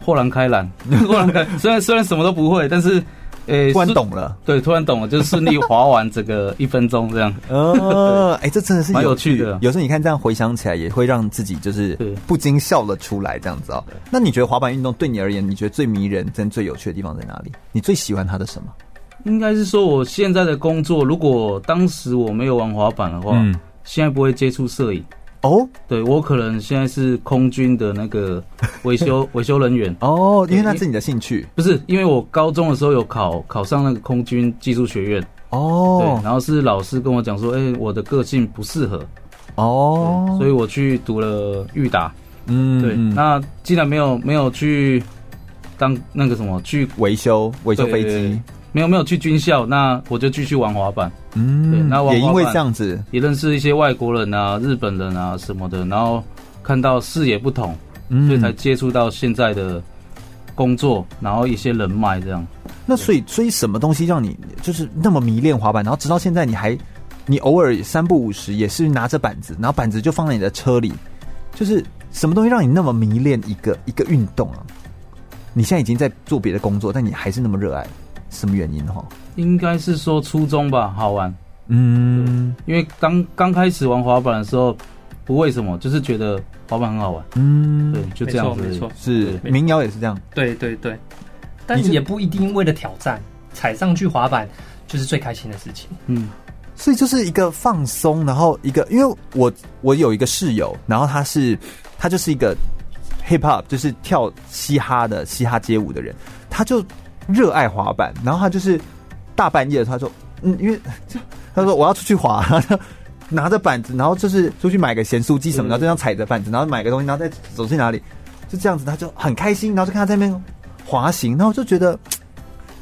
豁然开朗，[LAUGHS] 豁然开。虽然虽然什么都不会，但是，诶，突然懂了。对，突然懂了，就顺利滑完整个一分钟这样。[LAUGHS] 哦，哎，这真的是蛮有趣的。有时候你看这样回想起来，也会让自己就是不禁笑了出来，这样子哦。那你觉得滑板运动对你而言，你觉得最迷人、真最有趣的地方在哪里？你最喜欢它的什么？应该是说我现在的工作，如果当时我没有玩滑板的话，嗯，现在不会接触摄影。哦，oh? 对，我可能现在是空军的那个 [LAUGHS] 维修维修人员。哦，oh, 因为那是你的兴趣，不是？因为我高中的时候有考考上那个空军技术学院。哦，oh. 对，然后是老师跟我讲说，哎、欸，我的个性不适合。哦，oh. 所以我去读了预达。嗯，对。那既然没有没有去当那个什么去维修维修飞机。没有没有去军校，那我就继续玩滑板。嗯，对，那也因为这样子，也认识一些外国人啊、日本人啊什么的，然后看到视野不同，嗯，所以才接触到现在的工作，然后一些人脉这样。那所以，所以什么东西让你就是那么迷恋滑板？然后直到现在，你还你偶尔三不五时也是拿着板子，然后板子就放在你的车里，就是什么东西让你那么迷恋一个一个运动啊？你现在已经在做别的工作，但你还是那么热爱。什么原因哈？应该是说初衷吧，好玩。嗯，因为刚刚开始玩滑板的时候，不为什么，就是觉得滑板很好玩。嗯，对，就这样子。没错，是民谣也是这样。对对对，但是也不一定为了挑战踩上去滑板就是最开心的事情。嗯，所以就是一个放松，然后一个，因为我我有一个室友，然后他是他就是一个 hip hop，就是跳嘻哈的嘻哈街舞的人，他就。热爱滑板，然后他就是大半夜，他说：“嗯，因为 [LAUGHS] 他说我要出去滑，然 [LAUGHS] 后拿着板子，然后就是出去买个咸酥鸡什么的，就这样踩着板子，然后买个东西，然后再走去哪里，就这样子，他就很开心，然后就看他在那边滑行，然后就觉得，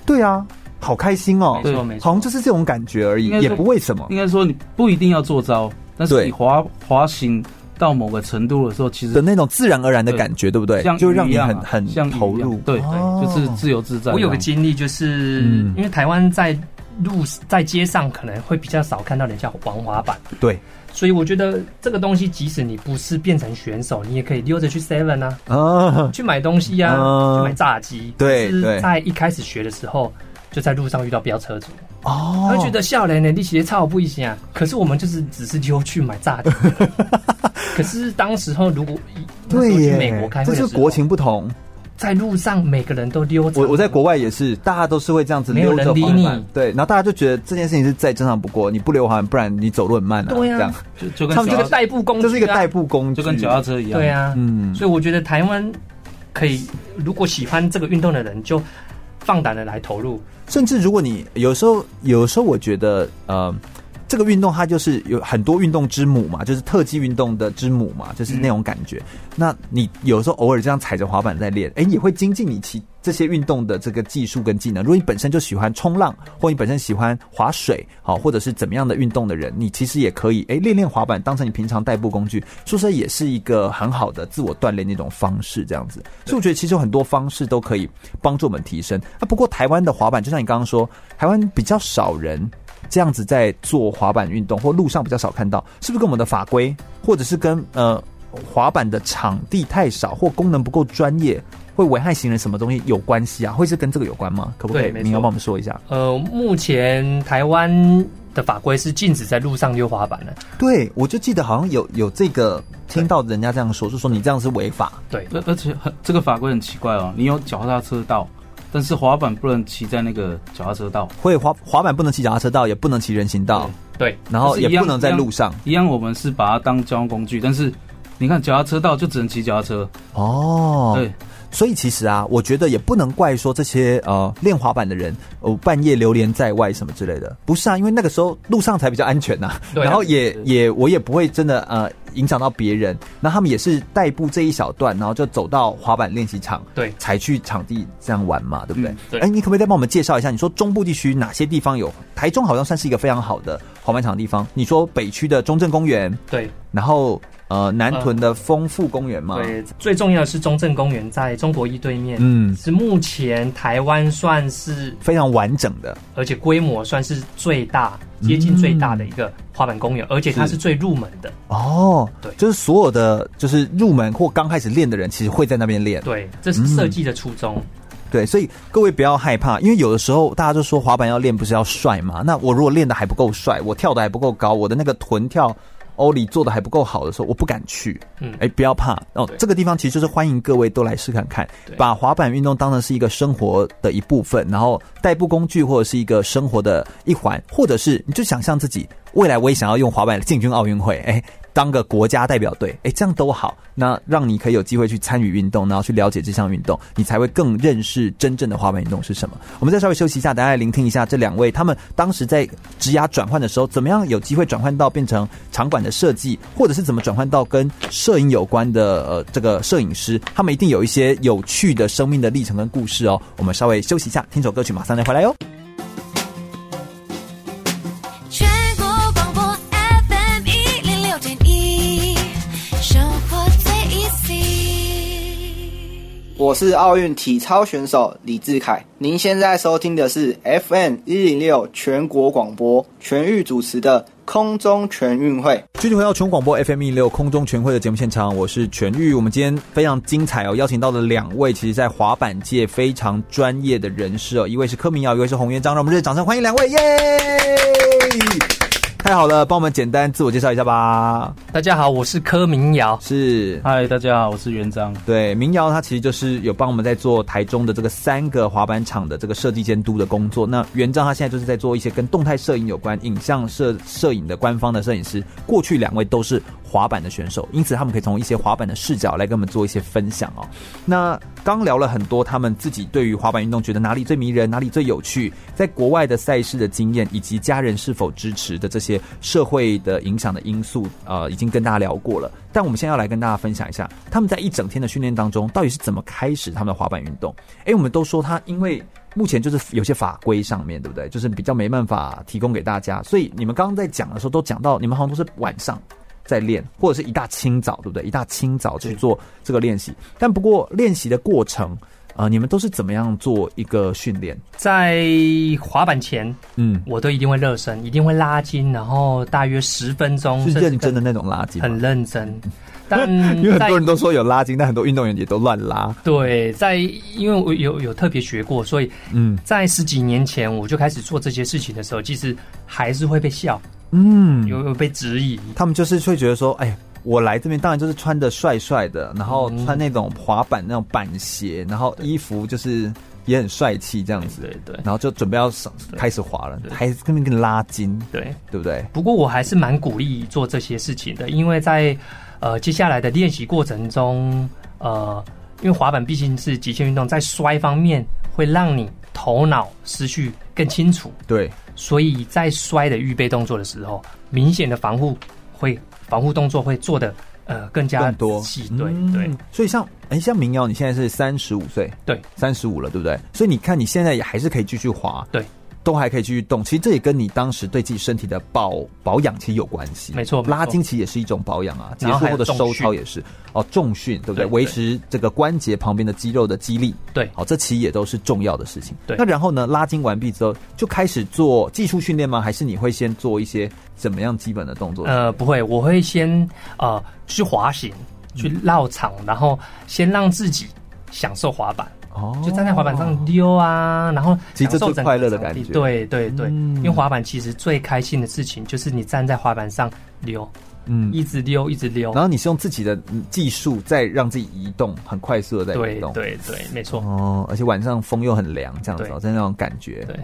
对啊，好开心哦，没错没错，好像就是这种感觉而已，也不为什么。应该说你不一定要做招，但是你滑滑行。”到某个程度的时候，其实的那种自然而然的感觉，对不对？就让你很很像投入，对对，就是自由自在。我有个经历，就是因为台湾在路在街上可能会比较少看到人家玩滑板，对，所以我觉得这个东西，即使你不是变成选手，你也可以溜着去 Seven 啊，去买东西呀，去买炸鸡。对，在一开始学的时候，就在路上遇到飙车族。哦，他会觉得笑脸呢，你鞋超不一些啊。可是我们就是只是溜去买炸鸡。[LAUGHS] 可是当时候如果对去美国开会，这是国情不同，在路上每个人都溜。我我在国外也是，大家都是会这样子溜着滑板。对，然后大家就觉得这件事情是再正常不过，你不溜滑板，不然你走路很慢啊。对呀，就就跟他们这个代步工具，就是一个代步工具，就跟脚踏车一样。对啊，嗯，所以我觉得台湾可以，如果喜欢这个运动的人，就放胆的来投入。甚至如果你有时候，有时候我觉得，呃，这个运动它就是有很多运动之母嘛，就是特技运动的之母嘛，就是那种感觉。嗯、那你有时候偶尔这样踩着滑板在练，哎、欸，也会精进你其这些运动的这个技术跟技能。如果你本身就喜欢冲浪，或你本身喜欢滑水，好，或者是怎么样的运动的人，你其实也可以哎练练滑板，当成你平常代步工具，说实也是一个很好的自我锻炼的一种方式，这样子。所以我觉得其实有很多方式都可以帮助我们提升。啊，不过台湾的滑板就像你刚刚说，台湾比较少人。这样子在做滑板运动，或路上比较少看到，是不是跟我们的法规，或者是跟呃滑板的场地太少，或功能不够专业，会危害行人什么东西有关系啊？会是跟这个有关吗？可不可以？你要帮我们说一下。呃，目前台湾的法规是禁止在路上溜滑板的。对，我就记得好像有有这个听到人家这样说，就说你这样是违法。对，而而且很这个法规很奇怪哦，你有脚踏车道。但是滑板不能骑在那个脚踏车道，会滑滑板不能骑脚踏车道，也不能骑人行道，对，然后也不能在路上一。一样，我们是把它当交通工具，但是你看脚踏车道就只能骑脚踏车哦，对。所以其实啊，我觉得也不能怪说这些呃练滑板的人哦半夜流连在外什么之类的，不是啊，因为那个时候路上才比较安全呐、啊，然后也也我也不会真的呃影响到别人，那他们也是代步这一小段，然后就走到滑板练习场，对，才去场地这样玩嘛，对不对？嗯、对。哎，你可不可以再帮我们介绍一下？你说中部地区哪些地方有？台中好像算是一个非常好的滑板场的地方。你说北区的中正公园，对，然后。呃，南屯的丰富公园嘛，对，最重要的是中正公园，在中国一对面，嗯，是目前台湾算是非常完整的，而且规模算是最大、接近最大的一个滑板公园，嗯、而且它是最入门的。哦，对，就是所有的就是入门或刚开始练的人，其实会在那边练。对，这是设计的初衷、嗯。对，所以各位不要害怕，因为有的时候大家就说滑板要练不是要帅嘛？那我如果练的还不够帅，我跳的还不够高，我的那个臀跳。欧里做的还不够好的时候，我不敢去。嗯，哎，不要怕哦。这个地方其实就是欢迎各位都来试看看，把滑板运动当成是一个生活的一部分，然后代步工具或者是一个生活的一环，或者是你就想象自己未来我也想要用滑板进军奥运会，哎。当个国家代表队，哎，这样都好。那让你可以有机会去参与运动，然后去了解这项运动，你才会更认识真正的滑板运动是什么。我们再稍微休息一下，大家来聆听一下这两位他们当时在职涯转换的时候，怎么样有机会转换到变成场馆的设计，或者是怎么转换到跟摄影有关的呃这个摄影师，他们一定有一些有趣的生命的历程跟故事哦。我们稍微休息一下，听首歌曲，马上再回来哟。我是奥运体操选手李智凯，您现在收听的是 FM 一零六全国广播全域主持的空中全运会。继续回到全广播 FM 一零六空中全会的节目现场，我是全域。我们今天非常精彩哦，邀请到了两位，其实在滑板界非常专业的人士哦，一位是柯明耀，一位是洪元璋，让我们热烈掌声欢迎两位，耶！太好了，帮我们简单自我介绍一下吧。大家好，我是柯明瑶。是，嗨，大家好，我是元璋。对，明瑶他其实就是有帮我们在做台中的这个三个滑板场的这个设计监督的工作。那元璋他现在就是在做一些跟动态摄影有关、影像摄摄影的官方的摄影师。过去两位都是滑板的选手，因此他们可以从一些滑板的视角来跟我们做一些分享哦。那刚聊了很多他们自己对于滑板运动觉得哪里最迷人、哪里最有趣，在国外的赛事的经验以及家人是否支持的这些。社会的影响的因素，呃，已经跟大家聊过了。但我们现在要来跟大家分享一下，他们在一整天的训练当中，到底是怎么开始他们的滑板运动？诶，我们都说他因为目前就是有些法规上面，对不对？就是比较没办法提供给大家。所以你们刚刚在讲的时候，都讲到你们好像都是晚上在练，或者是一大清早，对不对？一大清早去做这个练习。但不过练习的过程。啊、呃，你们都是怎么样做一个训练？在滑板前，嗯，我都一定会热身，一定会拉筋，然后大约十分钟，是认真的那种拉筋，很认真。[LAUGHS] 但因为很多人都说有拉筋，但很多运动员也都乱拉。对，在因为我有有特别学过，所以嗯，在十几年前我就开始做这些事情的时候，其实还是会被笑，嗯，有有被质疑。他们就是会觉得说，哎。我来这边当然就是穿的帅帅的，然后穿那种滑板那种板鞋，然后衣服就是也很帅气这样子，对对，然后就准备要开始滑了，还跟那个拉筋，对对不对？不过我还是蛮鼓励做这些事情的，因为在呃接下来的练习过程中，呃，因为滑板毕竟是极限运动，在摔方面会让你头脑思绪更清楚。对，所以在摔的预备动作的时候，明显的防护会防护动作会做的呃更加更多。对、嗯、对，所以像哎、欸、像民谣，你现在是三十五岁，对，三十五了，对不对？所以你看你现在也还是可以继续滑，对。都还可以继续动，其实这也跟你当时对自己身体的保保养其实有关系。没错，拉筋其实也是一种保养啊。结束后的收操也是哦，重训对不对？维持这个关节旁边的肌肉的肌力。对，好，这其实也都是重要的事情。对，那然后呢，拉筋完毕之后就开始做技术训练吗？还是你会先做一些怎么样基本的动作？呃，不会，我会先呃去滑行，去绕场，然后先让自己享受滑板。哦，就站在滑板上溜啊，然后其实这是快乐的感觉。对对对，嗯、因为滑板其实最开心的事情就是你站在滑板上溜，嗯，一直溜一直溜。然后你是用自己的技术在让自己移动，很快速的在移动。对对对，没错。哦，而且晚上风又很凉，这样子，在那种感觉，对，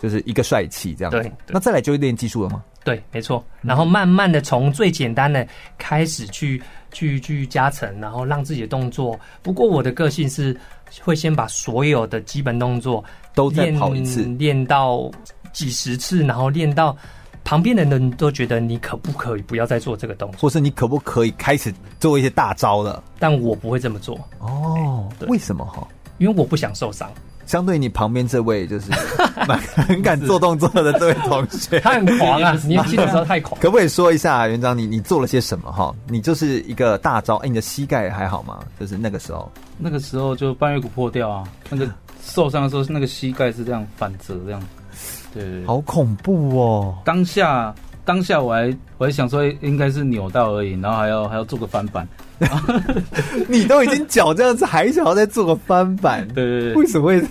就是一个帅气这样子。对，那再来就练技术了吗？对，没错。然后慢慢的从最简单的开始去去去加成，然后让自己的动作。不过我的个性是。会先把所有的基本动作都再跑一次，练到几十次，然后练到旁边的人都觉得你可不可以不要再做这个动作，或是你可不可以开始做一些大招了？但我不会这么做哦。为什么哈？因为我不想受伤。相对你旁边这位，就是 [LAUGHS] 蛮很敢做动作的这位同学，[LAUGHS] 他很狂啊！[LAUGHS] 年轻的时候太狂。可不可以说一下，园长，你你做了些什么哈？你就是一个大招，哎，你的膝盖还好吗？就是那个时候，那个时候就半月骨破掉啊，那个受伤的时候，那个膝盖是这样反折这样，对，好恐怖哦！当下当下我还我还想说应该是扭到而已，然后还要还要做个翻板。[LAUGHS] 你都已经脚这样子，还想要再做个翻板？对对对，为什么会？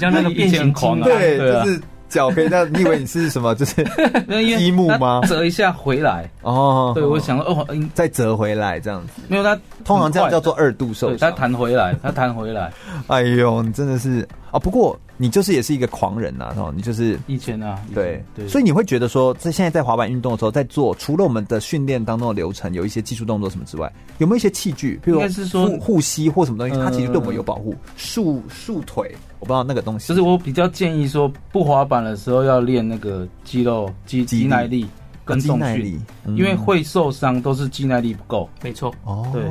像那个变形狂啊，对，就是脚可以这样。你以为你是什么？就是 [LAUGHS] 积木吗？折一下回来哦。对，我想说哦，再折回来这样子。没有，它通常这样叫做二度受伤。它弹回来，它弹回来。[LAUGHS] 哎呦，你真的是啊！不过。你就是也是一个狂人呐，哦，你就是以前啊，对对，所以你会觉得说，在现在在滑板运动的时候，在做除了我们的训练当中的流程，有一些技术动作什么之外，有没有一些器具，比如说护护膝或什么东西，它其实对我们有保护。束束腿，我不知道那个东西。就是我比较建议说，不滑板的时候要练那个肌肉肌肌耐力。跟重训，因为会受伤都是肌耐力不够。没错，哦，对，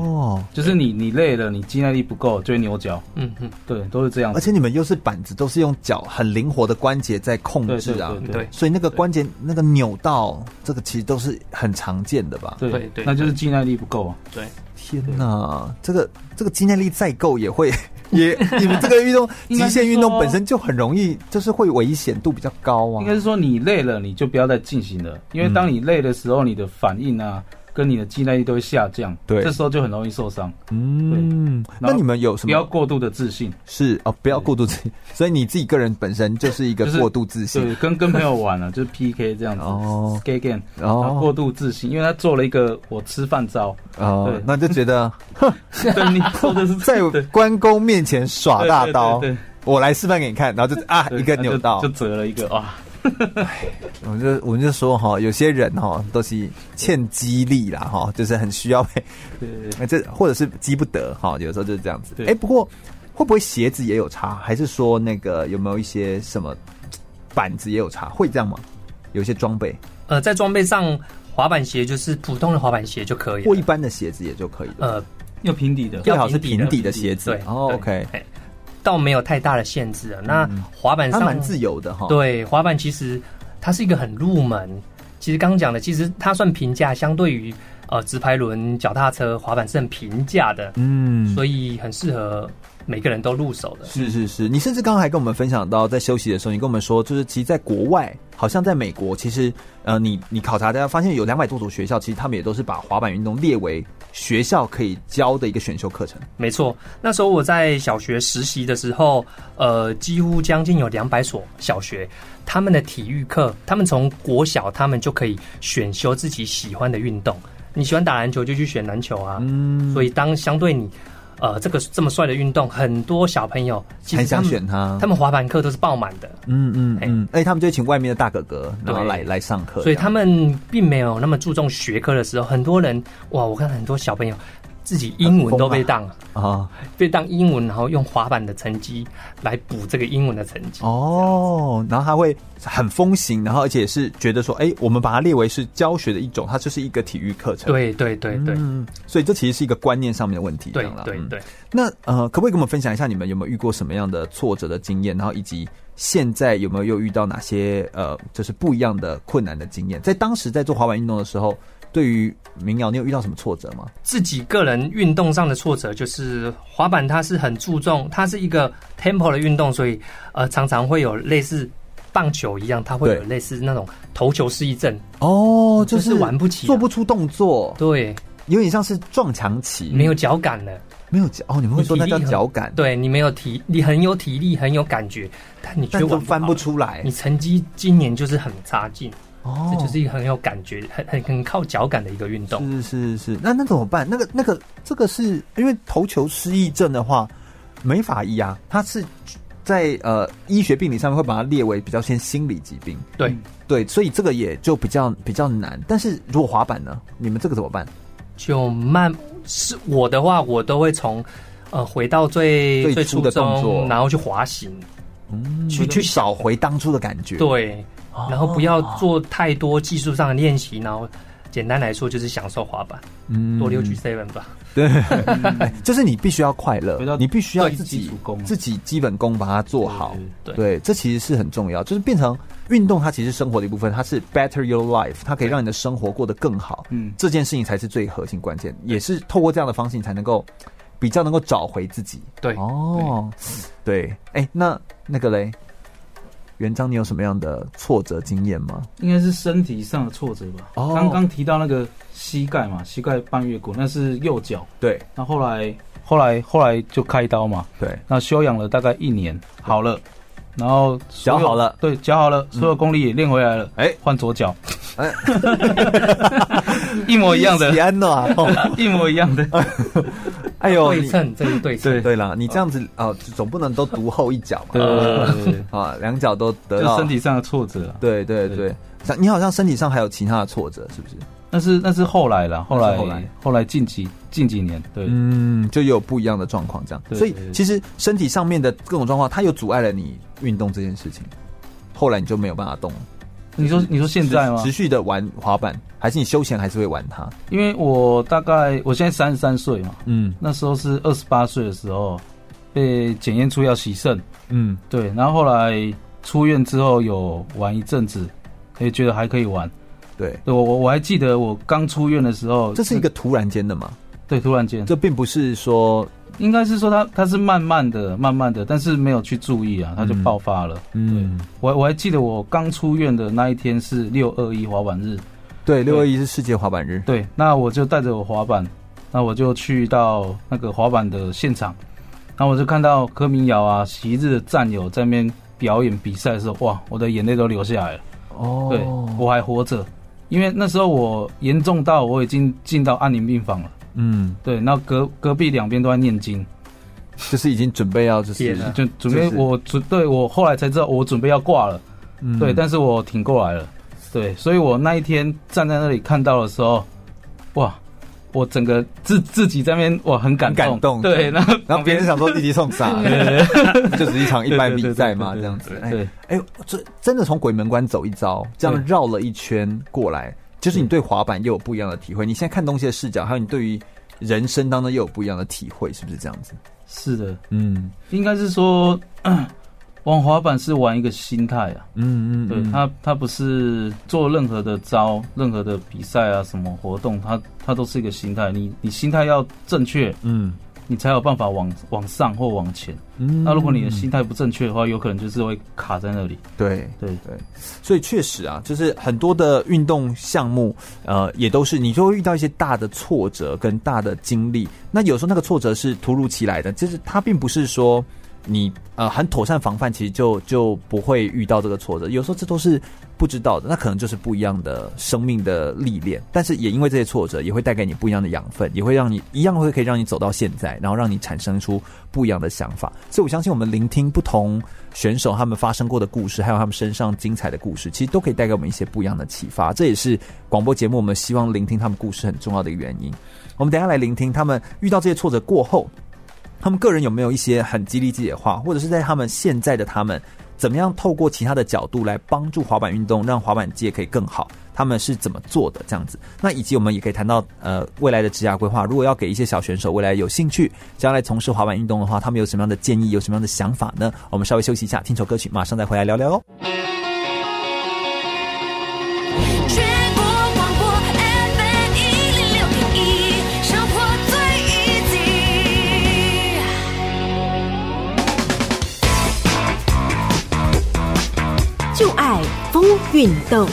就是你你累了，你肌耐力不够就会扭脚。嗯嗯，对，都是这样。而且你们又是板子，都是用脚很灵活的关节在控制啊，对，所以那个关节那个扭到，这个其实都是很常见的吧？对对，那就是肌耐力不够啊。对，天哪，这个这个肌耐力再够也会。[LAUGHS] 也，你们这个运动极限运动本身就很容易，就是会危险度比较高啊。应该是说你累了，你就不要再进行了，因为当你累的时候，你的反应啊。跟你的肌耐力都会下降，对，这时候就很容易受伤。嗯，那你们有什么？不要过度的自信，是哦，不要过度自信。所以你自己个人本身就是一个过度自信，对，跟跟朋友玩了 [LAUGHS] 就是 PK 这样子哦，gay game，然后过度自信，因为他做了一个我吃饭招，哦，对，那就觉得，[LAUGHS] 哼，你说的是在关公面前耍大刀，我来示范给你看，然后就啊，一个扭到，就折了一个哇。[LAUGHS] 我们就我们就说哈，有些人哈都是欠激励啦哈，就是很需要被，对，[LAUGHS] 这或者是积不得哈，有时候就是这样子。哎，不过会不会鞋子也有差？还是说那个有没有一些什么板子也有差？会这样吗？有一些装备？呃，在装备上，滑板鞋就是普通的滑板鞋就可以，或一般的鞋子也就可以了。呃，要平底的，最好是平底的鞋子。对，OK。倒没有太大的限制啊。那滑板上蛮自由的哈。对，滑板其实它是一个很入门。其实刚刚讲的，其实它算平价，相对于呃直排轮、脚踏车，滑板是很平价的。嗯，所以很适合每个人都入手的。是是是，你甚至刚刚还跟我们分享到，在休息的时候，你跟我们说，就是其实在国外，好像在美国，其实呃，你你考察大家发现有两百多所学校，其实他们也都是把滑板运动列为。学校可以教的一个选修课程，没错。那时候我在小学实习的时候，呃，几乎将近有两百所小学，他们的体育课，他们从国小他们就可以选修自己喜欢的运动。你喜欢打篮球就去选篮球啊，嗯。所以当相对你。呃，这个这么帅的运动，很多小朋友其实很想选他。他们滑板课都是爆满的。嗯嗯嗯，哎，他们就请外面的大哥哥然后来来上课。所以他们并没有那么注重学科的时候，很多人哇，我看很多小朋友自己英文都被当啊，啊被当英文，然后用滑板的成绩来补这个英文的成绩。哦，然后他会很风行，然后而且是觉得说，哎，我们把它列为是教学的一种，它就是一个体育课程。对对对对，嗯，所以这其实是一个观念上面的问题。对对对。那呃，可不可以跟我们分享一下你们有没有遇过什么样的挫折的经验？然后以及现在有没有又遇到哪些呃，就是不一样的困难的经验？在当时在做滑板运动的时候。对于民谣，你有遇到什么挫折吗？自己个人运动上的挫折，就是滑板它是很注重，它是一个 tempo 的运动，所以呃常常会有类似棒球一样，它会有类似那种投球失忆症。哦，就是玩不起，做不出动作。对，有点像是撞墙期，没有脚感了，没有脚哦，你们会说那叫脚感？对，你没有体，你很有体力，很有感觉，但你却翻不出来，你成绩今年就是很差劲。哦，这就是一个很有感觉、很很很靠脚感的一个运动。是是是，那那怎么办？那个那个这个是因为头球失忆症的话没法医啊，它是在呃医学病理上面会把它列为比较先心理疾病。对对，所以这个也就比较比较难。但是如果滑板呢？你们这个怎么办？就慢是我的话，我都会从呃回到最最初的动作，然后去滑行，嗯，去去找回当初的感觉。对。然后不要做太多技术上的练习，然后简单来说就是享受滑板，嗯，多溜去 seven 吧。[LAUGHS] 对，就是你必须要快乐，你必须要自己自己基本功把它做好。对，对，这其实是很重要，就是变成运动，它其实生活的一部分，它是 better your life，它可以让你的生活过得更好。嗯，这件事情才是最核心关键，也是透过这样的方式，你才能够比较能够找回自己。对，哦，对，哎，那那个嘞？元璋，你有什么样的挫折经验吗？应该是身体上的挫折吧。哦，刚刚提到那个膝盖嘛，膝盖半月骨，那是右脚。对，那后来后来后来就开刀嘛。对，那休养了大概一年，好了，然后脚好了，对，脚好了，所有功力也练回来了。哎，换左脚，哎，[LAUGHS] 一模一样的，一 [LAUGHS] 模一样的。[LAUGHS] 哎呦，对称，这是对称。对对了，你这样子啊，总不能都独后一脚嘛。对啊，两脚都得到身体上的挫折。对对对，像你好像身体上还有其他的挫折，是不是？那是那是后来了，后来后来后来近几近几年，对，嗯，就有不一样的状况这样。所以其实身体上面的各种状况，它又阻碍了你运动这件事情。后来你就没有办法动。你说你说现在吗？持续的玩滑板，还是你休闲还是会玩它？因为我大概我现在三十三岁嘛，嗯，那时候是二十八岁的时候被检验出要洗肾，嗯，对，然后后来出院之后有玩一阵子，也觉得还可以玩，对，我我我还记得我刚出院的时候，这是一个突然间的吗？对，突然间，这并不是说。应该是说他他是慢慢的、慢慢的，但是没有去注意啊，他就爆发了。嗯，我我还记得我刚出院的那一天是六二一滑板日，对，六二一是世界滑板日。对，那我就带着我滑板，那我就去到那个滑板的现场，然后我就看到柯明尧啊、昔日的战友在那边表演比赛的时候，哇，我的眼泪都流下来了。哦，对，我还活着，因为那时候我严重到我已经进到安宁病房了。嗯，对，那隔隔壁两边都在念经，就是已经准备要就是就准备我准对我后来才知道我准备要挂了，嗯，对，但是我挺过来了，对，所以我那一天站在那里看到的时候，哇，我整个自自己在那边哇很感动，感动，对，然后然后别人想说弟弟送啥，[LAUGHS] [LAUGHS] 就是一场一般比赛嘛，这样子，对，哎，这真的从鬼门关走一遭，这样绕了一圈过来。就是你对滑板又有不一样的体会，你现在看东西的视角，还有你对于人生当中又有不一样的体会，是不是这样子？是的，嗯，应该是说玩滑板是玩一个心态啊，嗯嗯，对他，他不是做任何的招，任何的比赛啊，什么活动，他他都是一个心态，你你心态要正确，嗯。你才有办法往往上或往前。嗯，那如果你的心态不正确的话，有可能就是会卡在那里。对对对，所以确实啊，就是很多的运动项目，呃，也都是你就会遇到一些大的挫折跟大的经历。那有时候那个挫折是突如其来的，就是它并不是说你呃很妥善防范，其实就就不会遇到这个挫折。有时候这都是不知道的，那可能就是不一样的生命的历练。但是也因为这些挫折，也会带给你不一样的养分，也会让你一样会可以让你走到现在，然后让你产生出不一样的想法。所以我相信，我们聆听不同选手他们发生过的故事，还有他们身上精彩的故事，其实都可以带给我们一些不一样的启发。这也是广播节目我们希望聆听他们故事很重要的一个原因。我们等下来聆听他们遇到这些挫折过后，他们个人有没有一些很激励自己的话，或者是在他们现在的他们。怎么样透过其他的角度来帮助滑板运动，让滑板界可以更好？他们是怎么做的？这样子，那以及我们也可以谈到呃未来的职涯规划。如果要给一些小选手未来有兴趣将来从事滑板运动的话，他们有什么样的建议？有什么样的想法呢？我们稍微休息一下，听首歌曲，马上再回来聊聊哦。就爱风运动，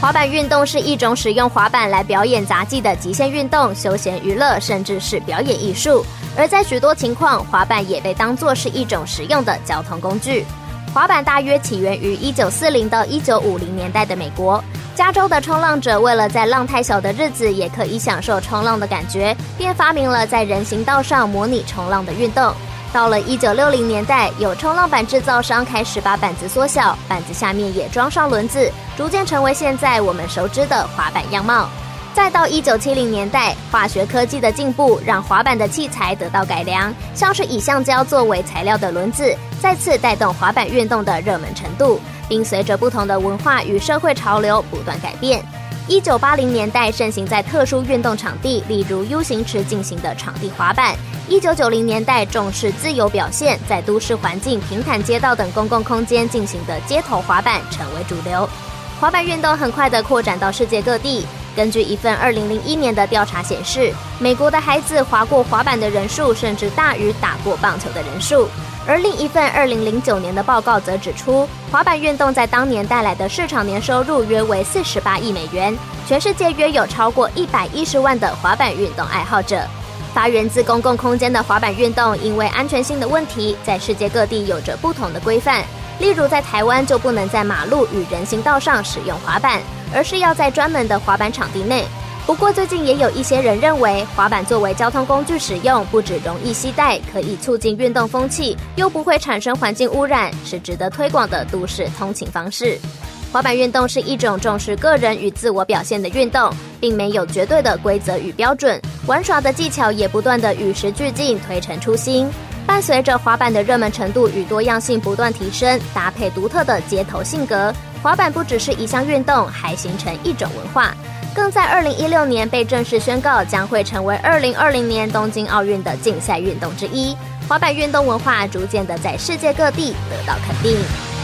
滑板运动是一种使用滑板来表演杂技的极限运动、休闲娱乐，甚至是表演艺术。而在许多情况，滑板也被当作是一种实用的交通工具。滑板大约起源于一九四零到一九五零年代的美国。加州的冲浪者为了在浪太小的日子也可以享受冲浪的感觉，便发明了在人行道上模拟冲浪的运动。到了一九六零年代，有冲浪板制造商开始把板子缩小，板子下面也装上轮子，逐渐成为现在我们熟知的滑板样貌。再到一九七零年代，化学科技的进步让滑板的器材得到改良，像是以橡胶作为材料的轮子，再次带动滑板运动的热门程度。并随着不同的文化与社会潮流不断改变。一九八零年代盛行在特殊运动场地，例如 U 型池进行的场地滑板。一九九零年代重视自由表现，在都市环境、平坦街道等公共空间进行的街头滑板成为主流。滑板运动很快地扩展到世界各地。根据一份二零零一年的调查显示，美国的孩子滑过滑板的人数甚至大于打过棒球的人数。而另一份二零零九年的报告则指出，滑板运动在当年带来的市场年收入约为四十八亿美元，全世界约有超过一百一十万的滑板运动爱好者。发源自公共空间的滑板运动，因为安全性的问题，在世界各地有着不同的规范。例如，在台湾就不能在马路与人行道上使用滑板，而是要在专门的滑板场地内。不过，最近也有一些人认为，滑板作为交通工具使用，不只容易携带，可以促进运动风气，又不会产生环境污染，是值得推广的都市通勤方式。滑板运动是一种重视个人与自我表现的运动，并没有绝对的规则与标准，玩耍的技巧也不断的与时俱进，推陈出新。伴随着滑板的热门程度与多样性不断提升，搭配独特的街头性格，滑板不只是一项运动，还形成一种文化。更在二零一六年被正式宣告将会成为二零二零年东京奥运的竞赛运动之一。滑板运动文化逐渐的在世界各地得到肯定。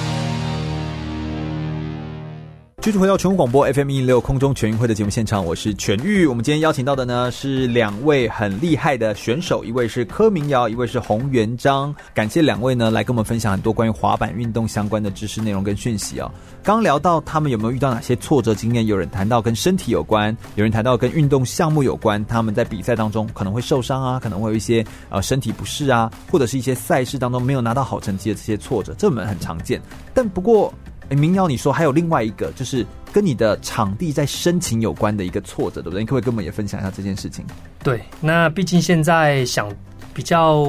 继续回到全国广播 FM 一六空中全运会的节目现场，我是全玉。我们今天邀请到的呢是两位很厉害的选手，一位是柯明瑶，一位是洪元璋。感谢两位呢来跟我们分享很多关于滑板运动相关的知识内容跟讯息哦。刚聊到他们有没有遇到哪些挫折经验？有人谈到跟身体有关，有人谈到跟运动项目有关。他们在比赛当中可能会受伤啊，可能会有一些呃身体不适啊，或者是一些赛事当中没有拿到好成绩的这些挫折，这我们很常见。但不过。欸、明尧，你说还有另外一个，就是跟你的场地在申请有关的一个挫折，对不对？你可不可以跟我们也分享一下这件事情？对，那毕竟现在想比较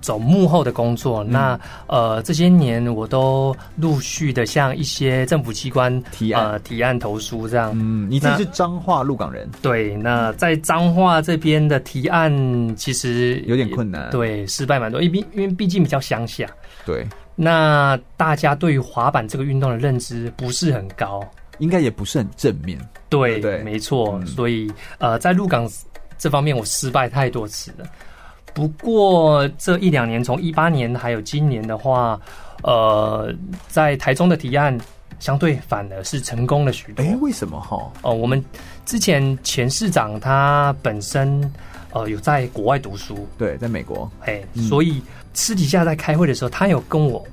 走幕后的工作，嗯、那呃这些年我都陆续的向一些政府机关提案、呃、提案投书这样。嗯，你这是彰化鹿港人？对，那在彰化这边的提案其实有点困难，对，失败蛮多，因为因为毕竟比较乡下，对。那大家对于滑板这个运动的认知不是很高，应该也不是很正面。对，对，没错。嗯、所以呃，在入港这方面我失败太多次了。不过这一两年，从一八年还有今年的话，呃，在台中的提案相对反而是成功了许多。哎，为什么哈？哦、呃，我们之前前市长他本身呃有在国外读书，对，在美国。哎，所以。嗯私底下在开会的时候，他有跟我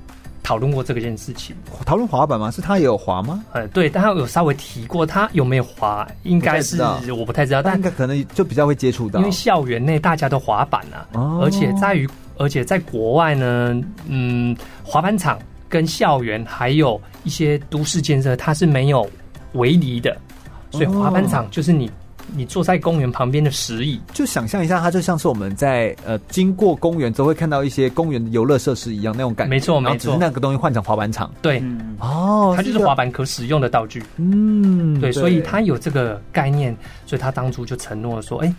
讨论过这个件事情。讨论滑板吗？是他也有滑吗？呃，对，但他有稍微提过，他有没有滑？应该是不我不太知道，但应该可能就比较会接触到，因为校园内大家都滑板啊，哦、而且在于而且在国外呢，嗯，滑板场跟校园还有一些都市建设，它是没有围篱的，所以滑板场就是你。你坐在公园旁边的石椅，就想象一下，它就像是我们在呃经过公园，都会看到一些公园的游乐设施一样那种感觉。没错，没错，只是那个东西换成滑板场。对，哦，它就是滑板可使用的道具。嗯，对，所以它有这个概念，所以他当初就承诺说，哎，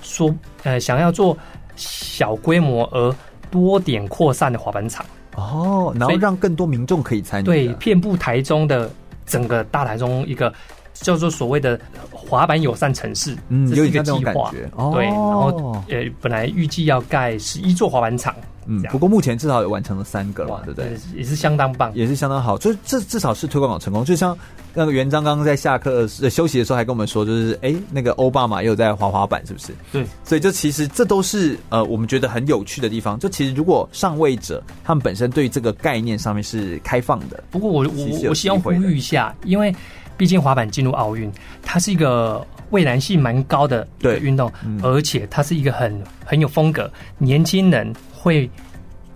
说呃想要做小规模而多点扩散的滑板场。哦，然后让更多民众可以参与。对，遍布台中的整个大台中一个。叫做所谓的滑板友善城市，嗯，有一个计划，哦、对，然后呃，本来预计要盖十一座滑板场，嗯，不过目前至少也完成了三个了，对不对？也是相当棒，也是相当好，就这至少是推广成功。就像那个元璋刚刚在下课休息的时候还跟我们说，就是哎，那个欧巴马也有在滑滑板，是不是？对，所以就其实这都是呃我们觉得很有趣的地方。就其实如果上位者他们本身对这个概念上面是开放的，不过我我我希望呼吁一下，因为。毕竟滑板进入奥运，它是一个未来性蛮高的一个运动，嗯、而且它是一个很很有风格，年轻人会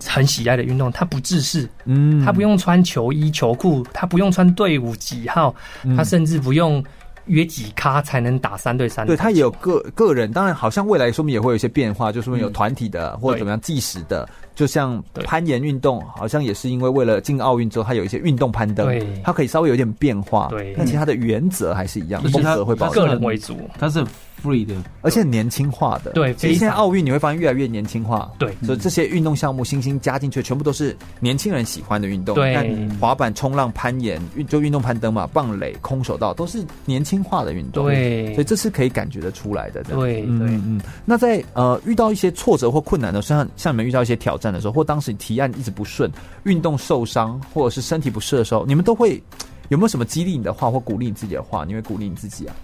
很喜爱的运动。它不制式，嗯，它不用穿球衣球裤，它不用穿队伍几号，它甚至不用。约几咖才能打三对三？对，他也有个个人，当然好像未来说明也会有一些变化，就说明有团体的、嗯、或者怎么样计时的，就像攀岩运动，好像也是因为为了进奥运之后，它有一些运动攀登，对，它可以稍微有点变化，对，但其实它的原则还是一样，风格会保持个人为主，它是。Free 的，而且年轻化的，对，其实现在奥运你会发现越来越年轻化，对，所以这些运动项目新兴加进去，全部都是年轻人喜欢的运动。对，滑板、冲浪、攀岩，运就运动攀登嘛，棒垒、空手道都是年轻化的运动。对，所以这是可以感觉得出来的。对，嗯嗯。那在呃遇到一些挫折或困难的时候，像像你们遇到一些挑战的时候，或当时提案一直不顺，运动受伤或者是身体不适的时候，你们都会有没有什么激励你的话或鼓励你自己的话？你会鼓励你自己啊？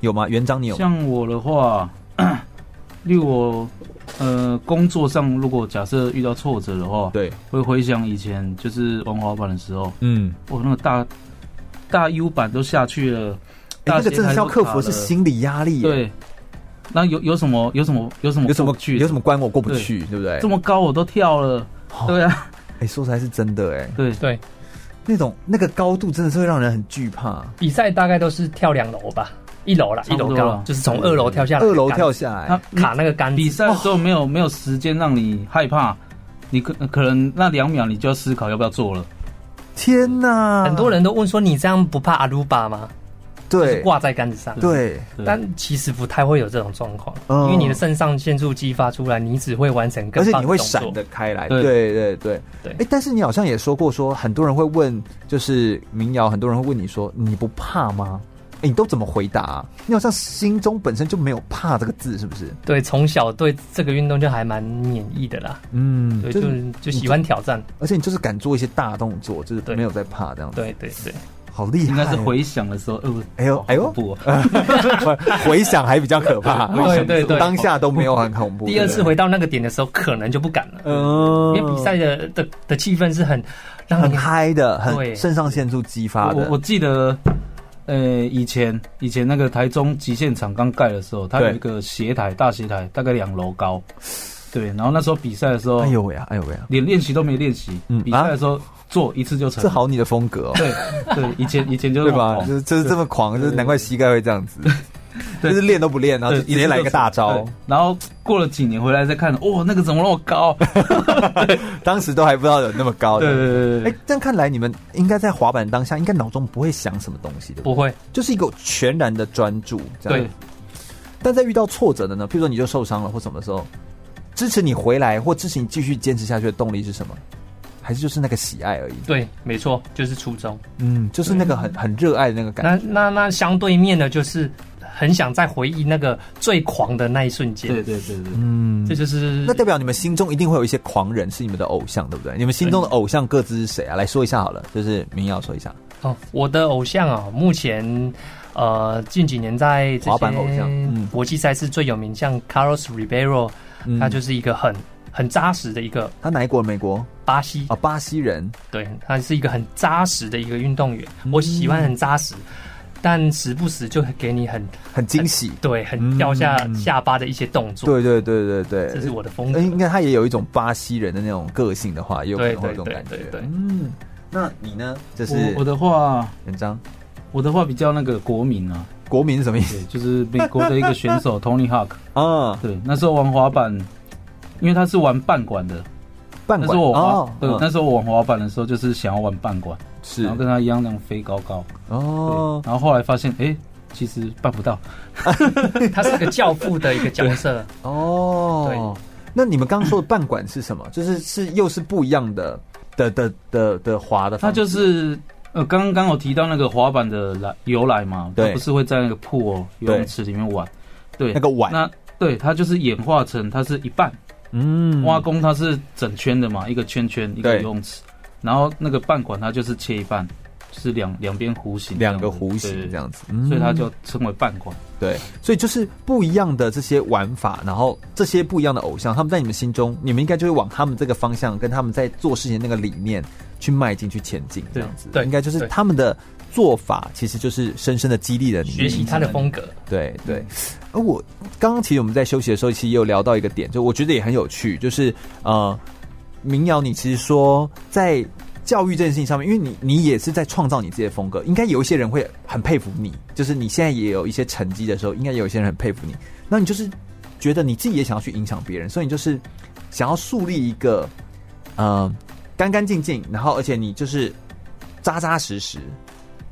有吗？元璋，你有？像我的话，[CLEARS THROAT] 例如我呃工作上，如果假设遇到挫折的话，对，会回想以前就是玩滑板的时候，嗯，我那个大大 U 板都下去了，欸、那个真的要克服的是心理压力。对，那有有什么有什么有什么有什么去有什么关我过不去，对，对不对？这么高我都跳了，哦、对啊，哎、欸，说出来是真的哎、欸，对。对，那种那个高度真的是会让人很惧怕。比赛大概都是跳两楼吧。一楼了，一楼高，就是从二楼跳下来。二楼跳下来，他卡那个杆。比赛的时候没有没有时间让你害怕，你可可能那两秒你就要思考要不要做了。天哪！很多人都问说，你这样不怕阿鲁巴吗？对，挂在杆子上。对，但其实不太会有这种状况，因为你的肾上腺素激发出来，你只会完成更棒的动作，而且你会闪得开来。对对对对。哎，但是你好像也说过，说很多人会问，就是民谣，很多人会问你说，你不怕吗？欸、你都怎么回答、啊？你好像心中本身就没有怕这个字，是不是？对，从小对这个运动就还蛮免疫的啦。嗯，对，就就喜欢挑战，而且你就是敢做一些大动作，就是没有在怕这样子。对对对，好厉害！应该是回想的时候，呃，哎呦哎呦，不，[LAUGHS] 回想还比较可怕。对对对，当下都没有很恐怖。[LAUGHS] 第二次回到那个点的时候，可能就不敢了。嗯，因为比赛的的的气氛是很让很嗨的，很肾上腺素激发的。我我记得。呃，以前以前那个台中极限场刚盖的时候，它有一个斜台，大斜台，大概两楼高。对，然后那时候比赛的时候，哎呦喂呀，哎呦喂呀，连练习都没练习，嗯，比赛的时候做一次就成。这好你的风格哦。对对，以前以前就是对吧？就是就是这么狂，就是难怪膝盖会这样子。就是练都不练，然后就直接来一个大招，然后过了几年回来再看，哇，那个怎么那么高？[LAUGHS] 当时都还不知道有那么高的。对对对对。哎，这样看来你们应该在滑板当下，应该脑中不会想什么东西的。不会，就是一个全然的专注。对。但在遇到挫折的呢？譬如说你就受伤了或什么时候，支持你回来或支持你继续坚持下去的动力是什么？还是就是那个喜爱而已？对，没错，就是初衷。嗯，就是那个很很热爱的那个感觉。那那那相对面的就是。很想再回忆那个最狂的那一瞬间。对对对对，嗯，这就是那代表你们心中一定会有一些狂人是你们的偶像，对不对？你们心中的偶像各自是谁啊？来说一下好了，就是民谣说一下。哦，我的偶像啊，目前呃近几年在滑板偶像，嗯，国际赛事最有名，像 Carlos Ribeiro，他就是一个很很扎实的一个。他哪一国？美国、巴西啊，巴西人。对，他是一个很扎实的一个运动员。我喜欢很扎实。但时不时就会给你很很惊喜，对，很掉下下巴的一些动作。对对对对对，这是我的风格。应该他也有一种巴西人的那种个性的话，也有可能会有这种感觉。嗯，那你呢？就是我，我的话，文章，我的话比较那个国民啊，国民是什么意思？就是美国的一个选手 [LAUGHS] Tony Hawk 啊，对，那时候玩滑板，因为他是玩半管的。半管我滑，哦、对，嗯、那时候我玩滑板的时候，就是想要玩半管，是，然后跟他一样那样飞高高。哦，然后后来发现，哎、欸，其实办不到。[LAUGHS] 他是个教父的一个角色。哦，对。那你们刚刚说的半管是什么？就是是又是不一样的的的的的滑的。它就是呃，刚刚有提到那个滑板的来由来嘛？对，不是会在那个 pool 游泳池里面玩。对，那个碗。那对，它就是演化成它是一半。嗯，挖工它是整圈的嘛，一个圈圈一个游泳池，然后那个半管它就是切一半，就是两两边弧形，两个弧形这样子，所以它就称为半管。对，所以就是不一样的这些玩法，然后这些不一样的偶像，他们在你们心中，你们应该就会往他们这个方向，跟他们在做事情那个理念去迈进去前进，这样子。对，应该就是他们的做法，其实就是深深的激励了你，学习他的风格。对对。而我刚刚其实我们在休息的时候，其实也有聊到一个点，就我觉得也很有趣，就是呃，民谣，你其实说在教育这件事情上面，因为你你也是在创造你自己的风格，应该有一些人会很佩服你，就是你现在也有一些成绩的时候，应该有一些人很佩服你。那你就是觉得你自己也想要去影响别人，所以你就是想要树立一个呃干干净净，然后而且你就是扎扎实实，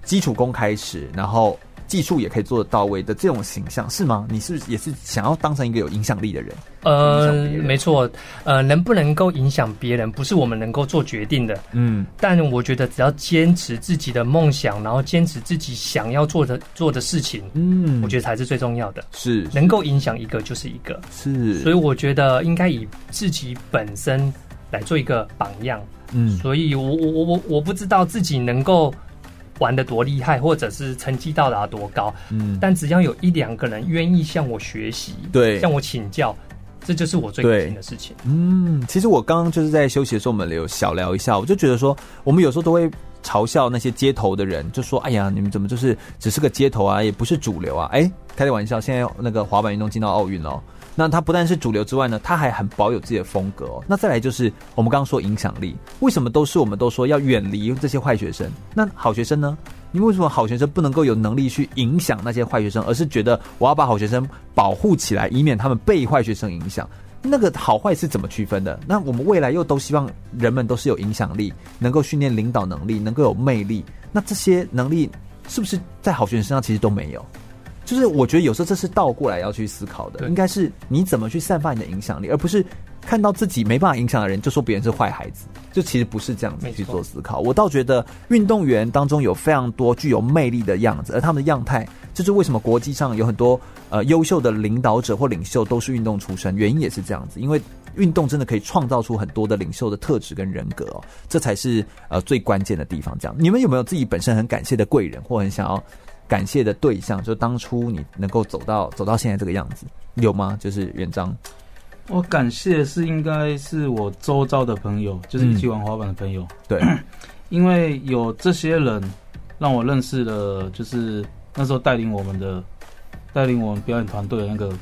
基础功开始，然后。技术也可以做得到位的这种形象是吗？你是也是想要当成一个有影响力的人？呃，没错，呃，能不能够影响别人，不是我们能够做决定的。嗯，但我觉得只要坚持自己的梦想，然后坚持自己想要做的做的事情，嗯，我觉得才是最重要的。是，能够影响一个就是一个。是，所以我觉得应该以自己本身来做一个榜样。嗯，所以我我我我我不知道自己能够。玩的多厉害，或者是成绩到达多高，嗯，但只要有一两个人愿意向我学习，对，向我请教，这就是我最开心的事情。嗯，其实我刚刚就是在休息的时候，我们有小聊一下，我就觉得说，我们有时候都会嘲笑那些街头的人，就说：“哎呀，你们怎么就是只是个街头啊，也不是主流啊？”哎，开个玩笑，现在那个滑板运动进到奥运了。那他不但是主流之外呢，他还很保有自己的风格。那再来就是我们刚刚说影响力，为什么都是我们都说要远离这些坏学生？那好学生呢？你为什么好学生不能够有能力去影响那些坏学生，而是觉得我要把好学生保护起来，以免他们被坏学生影响？那个好坏是怎么区分的？那我们未来又都希望人们都是有影响力，能够训练领导能力，能够有魅力。那这些能力是不是在好学生身上其实都没有？就是我觉得有时候这是倒过来要去思考的，应该是你怎么去散发你的影响力，而不是看到自己没办法影响的人就说别人是坏孩子。就其实不是这样子去做思考。我倒觉得运动员当中有非常多具有魅力的样子，而他们的样态，就是为什么国际上有很多呃优秀的领导者或领袖都是运动出身，原因也是这样子，因为运动真的可以创造出很多的领袖的特质跟人格哦，这才是呃最关键的地方。这样，你们有没有自己本身很感谢的贵人，或很想要？感谢的对象，就当初你能够走到走到现在这个样子，有吗？就是元璋，我感谢的是应该是我周遭的朋友，就是一起玩滑板的朋友。嗯、对，[CLEARS THROAT] 因为有这些人让我认识了，就是那时候带领我们的带领我们表演团队的那个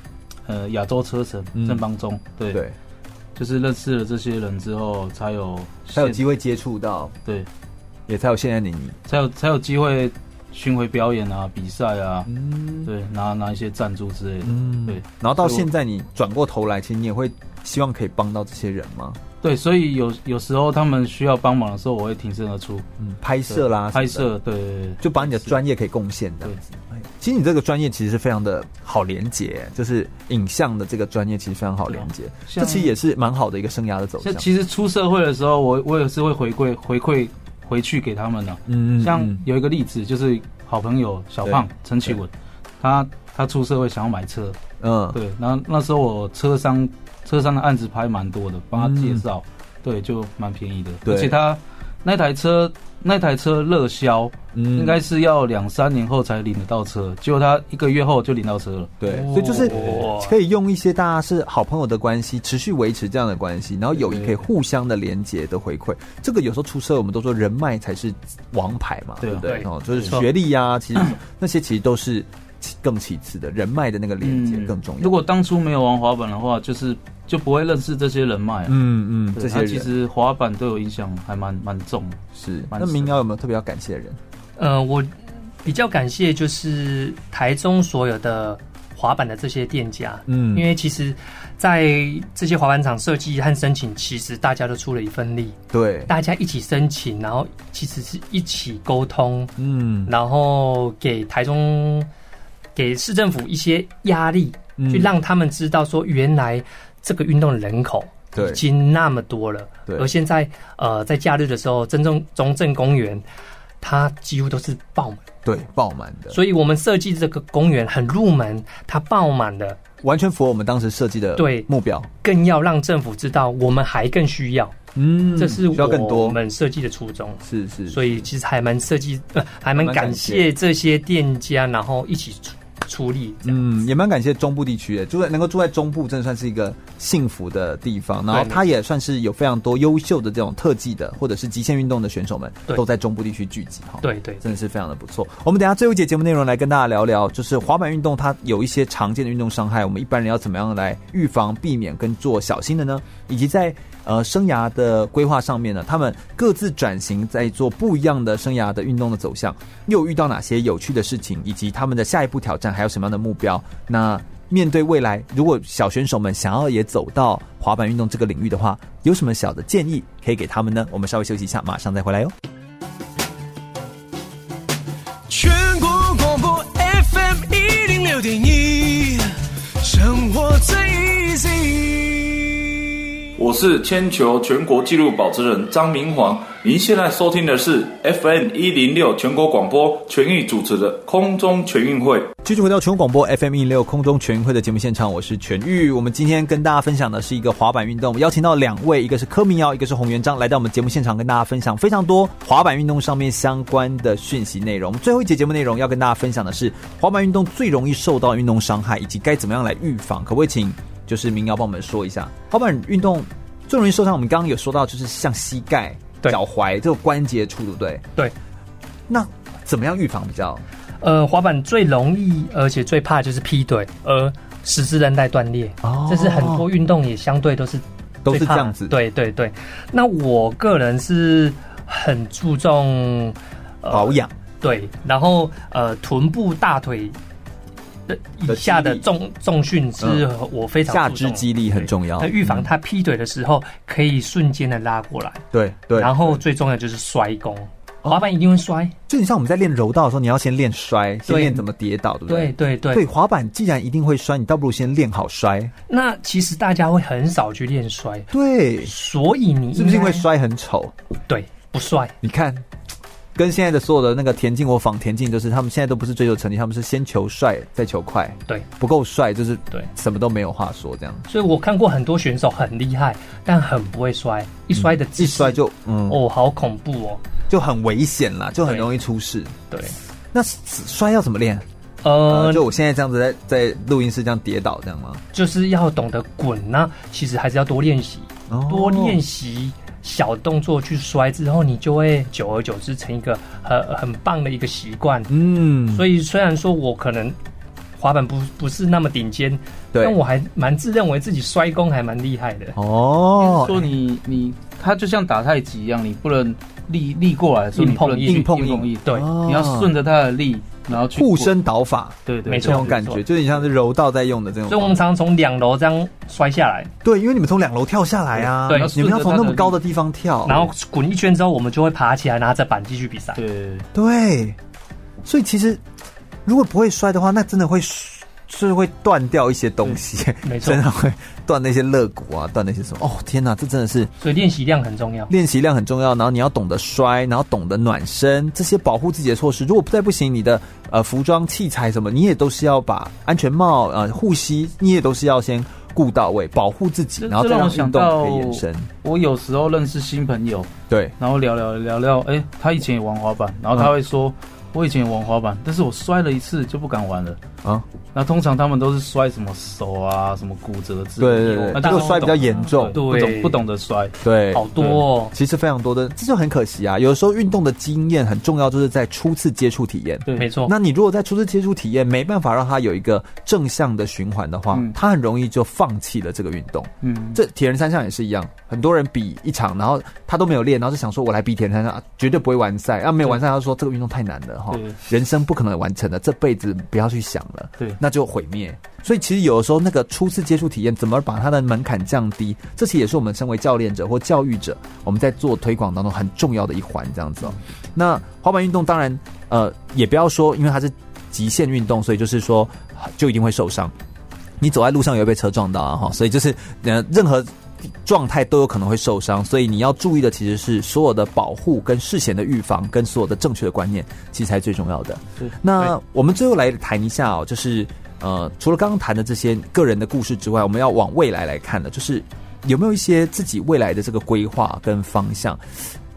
呃亚洲车神郑邦忠。对对，就是认识了这些人之后，才有才有机会接触到，对，也才有现在的你，才有才有机会。巡回表演啊，比赛啊，嗯，对，拿拿一些赞助之类的，嗯，对。然后到现在，你转过头来，其实你也会希望可以帮到这些人吗？对，所以有有时候他们需要帮忙的时候，我会挺身而出，嗯，拍摄啦，拍摄，对，就把你的专业可以贡献的。对，其实你这个专业其实是非常的好连接，就是影像的这个专业其实非常好连接，这其实也是蛮好的一个生涯的走向。其实出社会的时候，我我也是会回馈回馈。回去给他们了，嗯，像有一个例子，就是好朋友小胖陈启文，他他出社会想要买车，嗯，对，然后那时候我车商车商的案子拍蛮多的，帮他介绍，对，就蛮便宜的，而且他那台车。那台车热销，嗯，应该是要两三年后才领得到车，结果他一个月后就领到车了。对，所以就是可以用一些大家是好朋友的关系，持续维持这样的关系，然后友谊可以互相的连接的回馈。这个有时候出车，我们都说人脉才是王牌嘛，对不对？哦，就是学历呀，其实 [CLEARS THROAT] 那些其实都是更其次的，人脉的那个连接更重要。如果当初没有玩滑板的话，就是。就不会认识这些人脉，嗯嗯，这些其实滑板对我影响还蛮蛮重的。是，那民谣有没有特别要感谢的人？呃，我比较感谢就是台中所有的滑板的这些店家，嗯，因为其实，在这些滑板场设计和申请，其实大家都出了一份力，对，大家一起申请，然后其实是一起沟通，嗯，然后给台中给市政府一些压力，嗯，去让他们知道说原来。这个运动的人口已经那么多了，而现在呃，在假日的时候，真正中正公园它几乎都是爆满，对，爆满的。所以我们设计这个公园很入门，它爆满的，完全符合我们当时设计的对目标。更要让政府知道，我们还更需要，嗯，这是我们设计的初衷。是是，所以其实还蛮设计，呃，还蛮感谢这些店家，然后一起出。出力，嗯，也蛮感谢中部地区的，住在能够住在中部，真的算是一个幸福的地方。然后它也算是有非常多优秀的这种特技的，或者是极限运动的选手们，都在中部地区聚集哈。对对，真的是非常的不错。我们等下最后一节节目内容来跟大家聊聊，就是滑板运动它有一些常见的运动伤害，我们一般人要怎么样来预防、避免跟做小心的呢？以及在呃，生涯的规划上面呢，他们各自转型，在做不一样的生涯的运动的走向，又遇到哪些有趣的事情，以及他们的下一步挑战还有什么样的目标？那面对未来，如果小选手们想要也走到滑板运动这个领域的话，有什么小的建议可以给他们呢？我们稍微休息一下，马上再回来哟。全国广播 FM 一零六点一，生活最。我是铅球全国纪录保持人张明煌，您现在收听的是 FM 一零六全国广播全域主持的空中全运会。继续回到全国广播 FM 一零六空中全运会的节目现场，我是全玉。我们今天跟大家分享的是一个滑板运动，邀请到两位，一个是柯明尧，一个是洪元璋，来到我们节目现场跟大家分享非常多滑板运动上面相关的讯息内容。最后一节节目内容要跟大家分享的是滑板运动最容易受到运动伤害，以及该怎么样来预防，可不可以请？就是民谣帮我们说一下，滑板运动最容易受伤。我们刚刚有说到，就是像膝盖、脚踝这个关节处，对不对？对。那怎么样预防比较？呃，滑板最容易而且最怕就是劈腿，而十字韧带断裂。哦。这是很多运动也相对都是都是这样子。对对对。那我个人是很注重、呃、保养。对。然后呃，臀部、大腿。以下的重重训是我非常下肢肌力很重要。那预防他劈腿的时候，可以瞬间的拉过来。对对。然后最重要就是摔功，滑板一定会摔。就你像我们在练柔道的时候，你要先练摔，先练怎么跌倒，对不对？对对对。对，滑板既然一定会摔，你倒不如先练好摔。那其实大家会很少去练摔。对。所以你是不是因为摔很丑？对，不帅。你看。跟现在的所有的那个田径，我仿田径，就是他们现在都不是追求成绩，他们是先求帅再求快。对，不够帅就是对，什么都没有话说这样。所以我看过很多选手很厉害，但很不会摔，一摔的一摔就嗯哦，好恐怖哦，就很危险啦，就很容易出事。对，那摔要怎么练？呃，就我现在这样子在在录音室这样跌倒这样吗？就是要懂得滚呢，其实还是要多练习，多练习。小动作去摔之后，你就会久而久之成一个很很棒的一个习惯。嗯，所以虽然说我可能滑板不不是那么顶尖，但我还蛮自认为自己摔功还蛮厉害的。哦，说你你他就像打太极一样，你不能力力过来的时候，你不能硬碰硬，对，你要顺着他的力。然后护身倒法，对对，没错，这种感觉，就是你像是柔道在用的这种。所以我们常常从两楼这样摔下来。对，因为你们从两楼跳下来啊，对，你们要从那么高的地方跳，然后滚一圈之后，我们就会爬起来，拿着板继续比赛。对对，所以其实如果不会摔的话，那真的会。是会断掉一些东西，没错，真的会断那些肋骨啊，断那些什么？哦，天哪，这真的是，所以练习量很重要，练习量很重要。然后你要懂得摔，然后懂得暖身，这些保护自己的措施。如果再不行，你的呃服装器材什么，你也都是要把安全帽呃护膝，你也都是要先顾到位，保护自己，然后再让运动可以延伸。我有时候认识新朋友，对，然后聊聊聊聊，哎、欸，他以前也玩滑板，然后他会说。嗯我以前也玩滑板，但是我摔了一次就不敢玩了啊。那通常他们都是摔什么手啊，什么骨折之类的。对对对，那就摔比较严重，对，不懂不懂得摔，对，好多哦，其实非常多的，这就很可惜啊。有的时候运动的经验很重要，就是在初次接触体验。对，没错。那你如果在初次接触体验没办法让他有一个正向的循环的话，他很容易就放弃了这个运动。嗯，这铁人三项也是一样，很多人比一场，然后他都没有练，然后就想说我来比铁人三项，绝对不会完赛。啊，没有完赛，他说这个运动太难了哈，人生。不可能完成的，这辈子不要去想了，对，那就毁灭。所以其实有的时候，那个初次接触体验，怎么把它的门槛降低，这其实也是我们身为教练者或教育者，我们在做推广当中很重要的一环。这样子哦。那滑板运动当然，呃，也不要说，因为它是极限运动，所以就是说就一定会受伤。你走在路上也会被车撞到啊，哈。所以就是呃，任何。状态都有可能会受伤，所以你要注意的其实是所有的保护跟事前的预防，跟所有的正确的观念，其实才最重要的。那我们最后来谈一下哦，就是呃，除了刚刚谈的这些个人的故事之外，我们要往未来来看的，就是有没有一些自己未来的这个规划跟方向？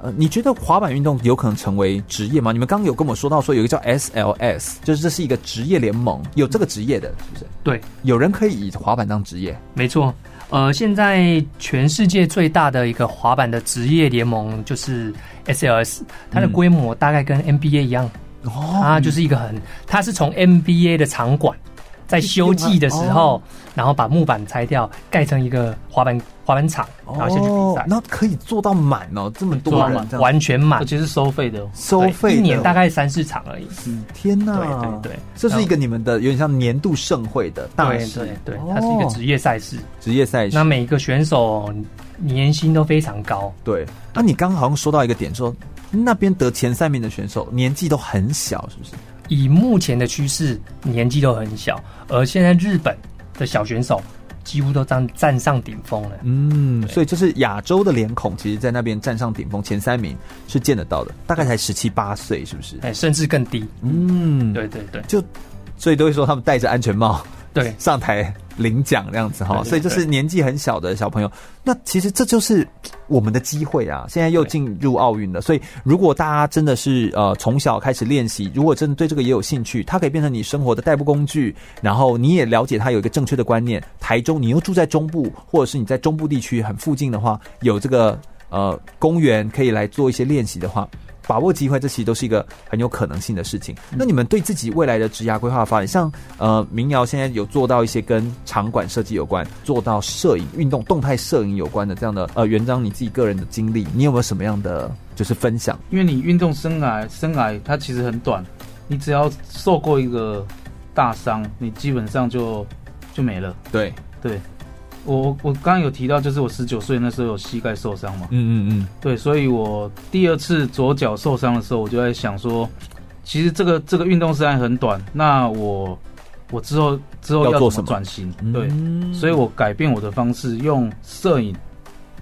呃，你觉得滑板运动有可能成为职业吗？你们刚刚有跟我说到说有一个叫 SLS，就是这是一个职业联盟，有这个职业的，是不是？对，有人可以以滑板当职业，没错。呃，现在全世界最大的一个滑板的职业联盟就是 SLS，它的规模大概跟 NBA 一样，哦、嗯，它就是一个很，它是从 NBA 的场馆。在休季的时候，然后把木板拆掉，盖成一个滑板滑板场，然后先去比赛。那可以做到满哦，这么多人，完全满，而且是收费的，收费一年大概三四场而已。天哪！对对对，这是一个你们的有点像年度盛会的大事，对对，它是一个职业赛事，职业赛事。那每一个选手年薪都非常高。对，那你刚刚好像说到一个点，说那边得前三名的选手年纪都很小，是不是？以目前的趋势，年纪都很小，而现在日本的小选手几乎都站站上顶峰了。嗯，所以就是亚洲的脸孔，其实，在那边站上顶峰前三名是见得到的，大概才十七八岁，是不是？哎，甚至更低。嗯，对对对，就所以都会说他们戴着安全帽，对，上台。领奖这样子哈，所以就是年纪很小的小朋友。那其实这就是我们的机会啊！现在又进入奥运了，所以如果大家真的是呃从小开始练习，如果真的对这个也有兴趣，它可以变成你生活的代步工具。然后你也了解它有一个正确的观念。台中，你又住在中部，或者是你在中部地区很附近的话，有这个呃公园可以来做一些练习的话。把握机会，这其实都是一个很有可能性的事情。那你们对自己未来的职涯规划发展，像呃，民谣现在有做到一些跟场馆设计有关，做到摄影、运动、动态摄影有关的这样的呃，元璋你自己个人的经历，你有没有什么样的就是分享？因为你运动生涯生涯它其实很短，你只要受过一个大伤，你基本上就就没了。对对。我我刚刚有提到，就是我十九岁那时候有膝盖受伤嘛，嗯嗯嗯，对，所以我第二次左脚受伤的时候，我就在想说，其实这个这个运动时间很短，那我我之后之后要做什么转型？对，所以我改变我的方式，用摄影、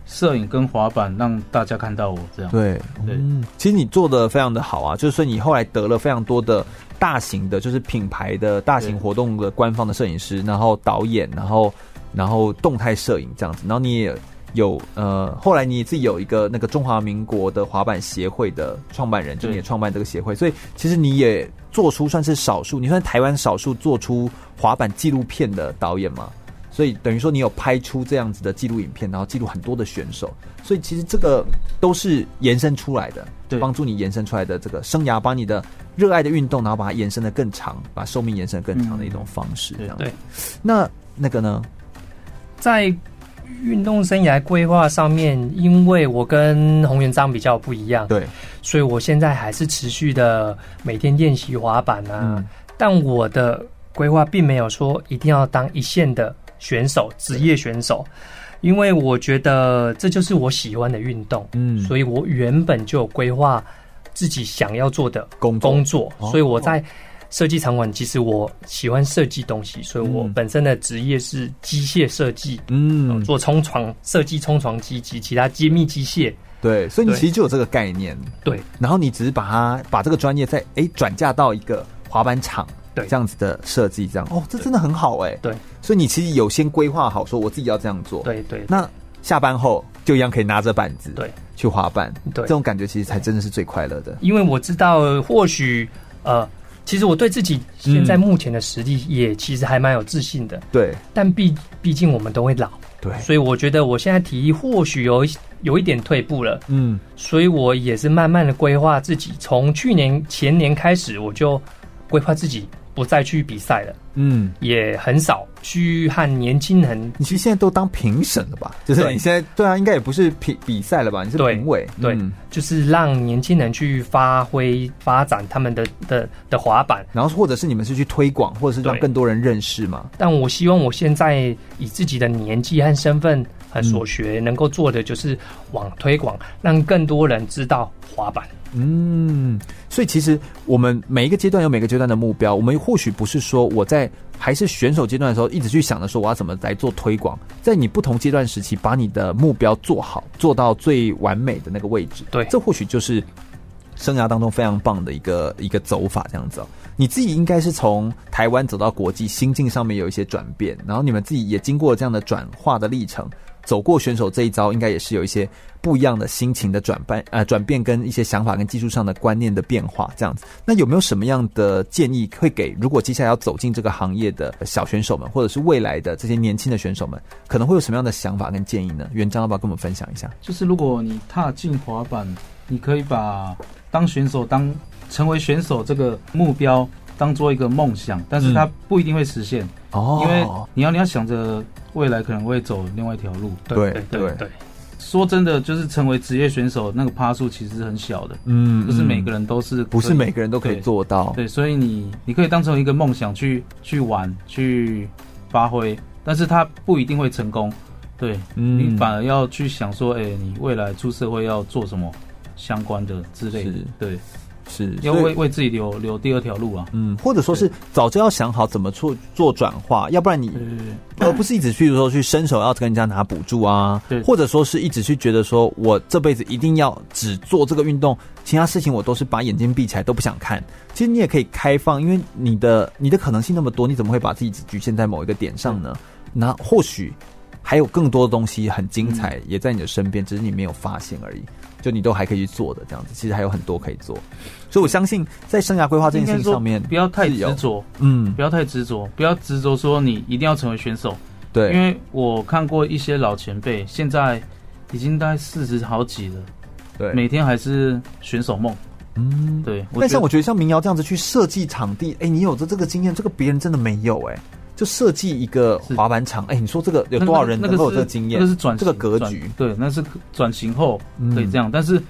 摄影跟滑板让大家看到我这样。对对，其实你做的非常的好啊，就是说你后来得了非常多的大型的，就是品牌的大型活动的官方的摄影师，然后导演，然后。然后动态摄影这样子，然后你也有呃，后来你自己有一个那个中华民国的滑板协会的创办人，就你也创办这个协会，所以其实你也做出算是少数，你算台湾少数做出滑板纪录片的导演嘛，所以等于说你有拍出这样子的纪录影片，然后记录很多的选手，所以其实这个都是延伸出来的，对，帮助你延伸出来的这个生涯，把你的热爱的运动，然后把它延伸的更长，把寿命延伸得更长的一种方式，这样子。对，那那个呢？在运动生涯规划上面，因为我跟洪元璋比较不一样，对，所以我现在还是持续的每天练习滑板啊。嗯、但我的规划并没有说一定要当一线的选手、职业选手，因为我觉得这就是我喜欢的运动。嗯，所以我原本就有规划自己想要做的工作，工作，所以我在。设计场馆，其实我喜欢设计东西，所以我本身的职业是机械设计，嗯，做冲床设计、冲床机及其他精密机械。对，所以你其实就有这个概念。对，然后你只是把它把这个专业再诶转嫁到一个滑板场，对，这样子的设计，这样哦，这真的很好哎、欸。对，所以你其实有先规划好，说我自己要这样做。对对，那下班后就一样可以拿着板子，对，去滑板。对，这种感觉其实才真的是最快乐的。因为我知道，或许呃，其实我对自己现在目前的实力也其实还蛮有自信的。对，但毕毕竟我们都会老。对，所以我觉得我现在体力或许有有一点退步了，嗯，所以我也是慢慢的规划自己，从去年前年开始，我就规划自己不再去比赛了，嗯，也很少去和年轻人。你其实现在都当评审了吧？就是你现在对啊，应该也不是比比赛了吧？你是评委，对，嗯、就是让年轻人去发挥发展他们的的的滑板，然后或者是你们是去推广，或者是让更多人认识嘛？但我希望我现在以自己的年纪和身份。所学能够做的就是往推广，让更多人知道滑板。嗯，所以其实我们每一个阶段有每个阶段的目标。我们或许不是说我在还是选手阶段的时候一直去想着说我要怎么来做推广，在你不同阶段时期把你的目标做好，做到最完美的那个位置。对，这或许就是生涯当中非常棒的一个一个走法，这样子哦。你自己应该是从台湾走到国际，心境上面有一些转变，然后你们自己也经过了这样的转化的历程。走过选手这一招，应该也是有一些不一样的心情的转变，呃，转变跟一些想法跟技术上的观念的变化，这样子。那有没有什么样的建议会给如果接下来要走进这个行业的小选手们，或者是未来的这些年轻的选手们，可能会有什么样的想法跟建议呢？元璋要不要跟我们分享一下？就是如果你踏进滑板，你可以把当选手、当成为选手这个目标当做一个梦想，但是它不一定会实现哦，因为你要你要想着。未来可能会走另外一条路，对对对，对。说真的，就是成为职业选手，那个趴数其实是很小的，嗯，不是每个人都是，不是每个人都可以做到，对，对，所以你你可以当成一个梦想去去玩去发挥，但是他不一定会成功，对，嗯，你反而要去想说，哎、欸，你未来出社会要做什么相关的之类的，对。是要为为自己留留第二条路啊，嗯，或者说是早就要想好怎么做做转化，要不然你而不是一直去说去伸手要跟人家拿补助啊，对，或者说是一直去觉得说我这辈子一定要只做这个运动，其他事情我都是把眼睛闭起来都不想看。其实你也可以开放，因为你的你的可能性那么多，你怎么会把自己只局限在某一个点上呢？那或许还有更多的东西很精彩，也在你的身边，只是你没有发现而已。就你都还可以去做的这样子，其实还有很多可以做，所以我相信在生涯规划这件事情上面，不要太执着，嗯，不要太执着，不要执着说你一定要成为选手，对，因为我看过一些老前辈，现在已经大概四十好几了，对，每天还是选手梦，嗯，对。但像我觉得像民谣这样子去设计场地，哎、欸，你有着这个经验，这个别人真的没有、欸，哎。就设计一个滑板场，哎、欸，你说这个有多少人能够有这个经验？那个是转这个格局，对，那是转型后可以这样。嗯、但是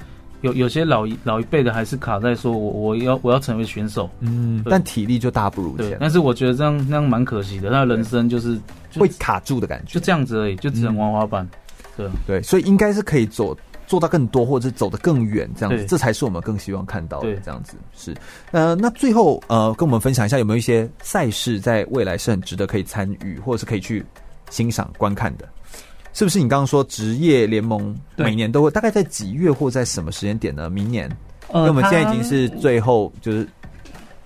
有有些老一老一辈的还是卡在说我我要我要成为选手，嗯，但体力就大不如前。但是我觉得这样那样蛮可惜的，他的人生就是会卡住的感觉，就这样子而已，就只能玩滑板。对对，所以应该是可以做。做到更多，或者是走得更远，这样子，这才是我们更希望看到的。这样子是，呃，那最后呃，跟我们分享一下，有没有一些赛事在未来是很值得可以参与，或者是可以去欣赏观看的？是不是你刚刚说职业联盟每年都会，大概在几月或在什么时间点呢？明年，因为我们现在已经是最后就是。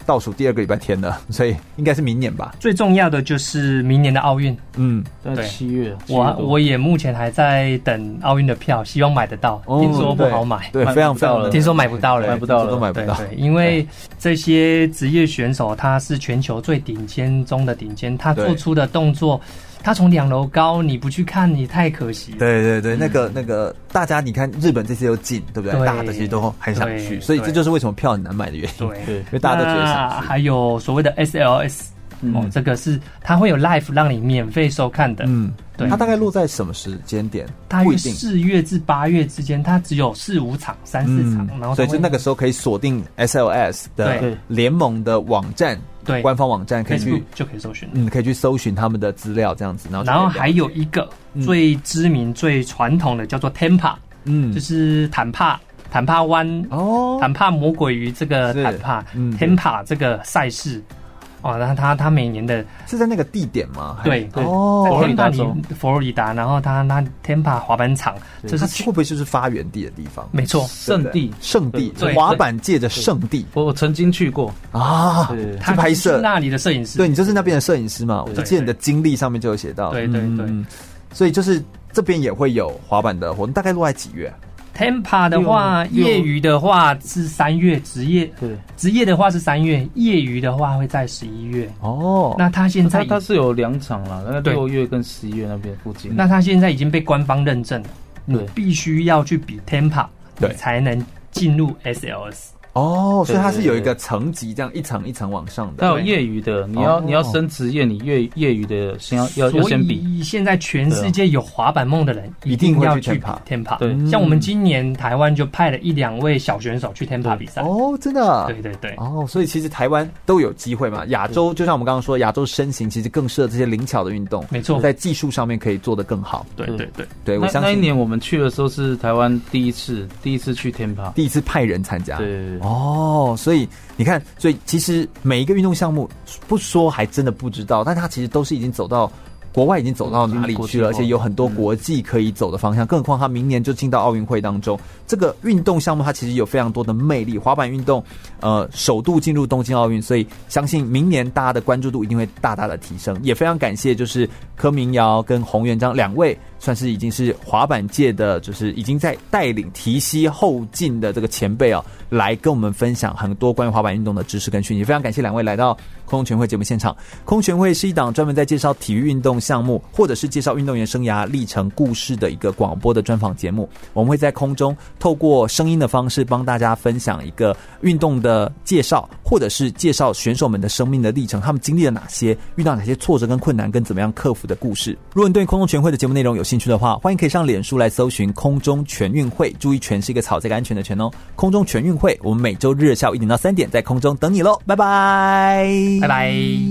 倒数第二个礼拜天了，[LAUGHS] 所以应该是明年吧。最重要的就是明年的奥运，嗯，在七月。我我也目前还在等奥运的票，希望买得到。哦、听说不好买，对，非常非常。听说买不到了，买不到了，都买不到。对，因为这些职业选手他是全球最顶尖中的顶尖，他做出的动作。他从两楼高，你不去看，你太可惜了。对对对，嗯、那个那个，大家你看日本这些又近，对不对？对大的其实都很想去，所以这就是为什么票很难买的原因。对，因为大家都觉得想去。还有所谓的 SLS，嗯、哦，这个是它会有 live 让你免费收看的。嗯，对。它大概落在什么时间点？大约四月至八月之间，它只有四五场、三四场，嗯、然后所以就那个时候可以锁定 SLS 的联盟的网站。对，官方网站可以去就可以搜寻，嗯，可以去搜寻他们的资料这样子，然后然后还有一个最知名、嗯、最传统的叫做 Tampa，嗯，就是坦帕坦帕湾哦，坦帕魔鬼鱼这个坦帕、嗯、Tampa 这个赛事，哦，然后他他每年的是在那个地点吗？对对哦，在佛罗里达州，佛罗里达，然后他那 Tampa 滑板场，这是会不会就是发源地的地方？没错，圣地。圣地，滑板界的圣地。我我曾经去过。啊，他拍摄。那里的摄影师，对你就是那边的摄影师嘛？我就记得你的经历上面就有写到，对对对，所以就是这边也会有滑板的活动，大概落在几月？Tampa 的话，业余的话是三月，职业对，职业的话是三月，业余的话会在十一月。哦，那他现在他是有两场了，那六月跟十一月那边附近。那他现在已经被官方认证了，你必须要去比 Tampa，对，才能进入 SLS。哦，所以它是有一个层级，这样一层一层往上的。还有业余的，你要你要升职业，你业业余的先要要要先比。现在全世界有滑板梦的人，一定要去 Tampa。对，像我们今年台湾就派了一两位小选手去 Tampa 比赛。哦，真的？对对对。哦，所以其实台湾都有机会嘛。亚洲就像我们刚刚说，亚洲身形其实更适合这些灵巧的运动。没错，在技术上面可以做得更好。对对对对。我相信那一年我们去的时候是台湾第一次第一次去 Tampa，第一次派人参加。对。哦。所以你看，所以其实每一个运动项目不说还真的不知道，但它其实都是已经走到国外，已经走到哪里去了，而且有很多国际可以走的方向。更何况它明年就进到奥运会当中，这个运动项目它其实有非常多的魅力。滑板运动，呃，首度进入东京奥运，所以相信明年大家的关注度一定会大大的提升。也非常感谢，就是柯明瑶跟洪元璋两位。算是已经是滑板界的，就是已经在带领提携后进的这个前辈啊，来跟我们分享很多关于滑板运动的知识跟讯息。非常感谢两位来到空中全会节目现场。空中全会是一档专门在介绍体育运动项目或者是介绍运动员生涯历程故事的一个广播的专访节目。我们会在空中透过声音的方式帮大家分享一个运动的介绍，或者是介绍选手们的生命的历程，他们经历了哪些，遇到哪些挫折跟困难，跟怎么样克服的故事。如果你对空中全会的节目内容有兴趣的话，欢迎可以上脸书来搜寻“空中全运会”，注意“全”是一个草这个安全的“全”哦。空中全运会，我们每周日下午一点到三点在空中等你喽，拜拜，拜拜。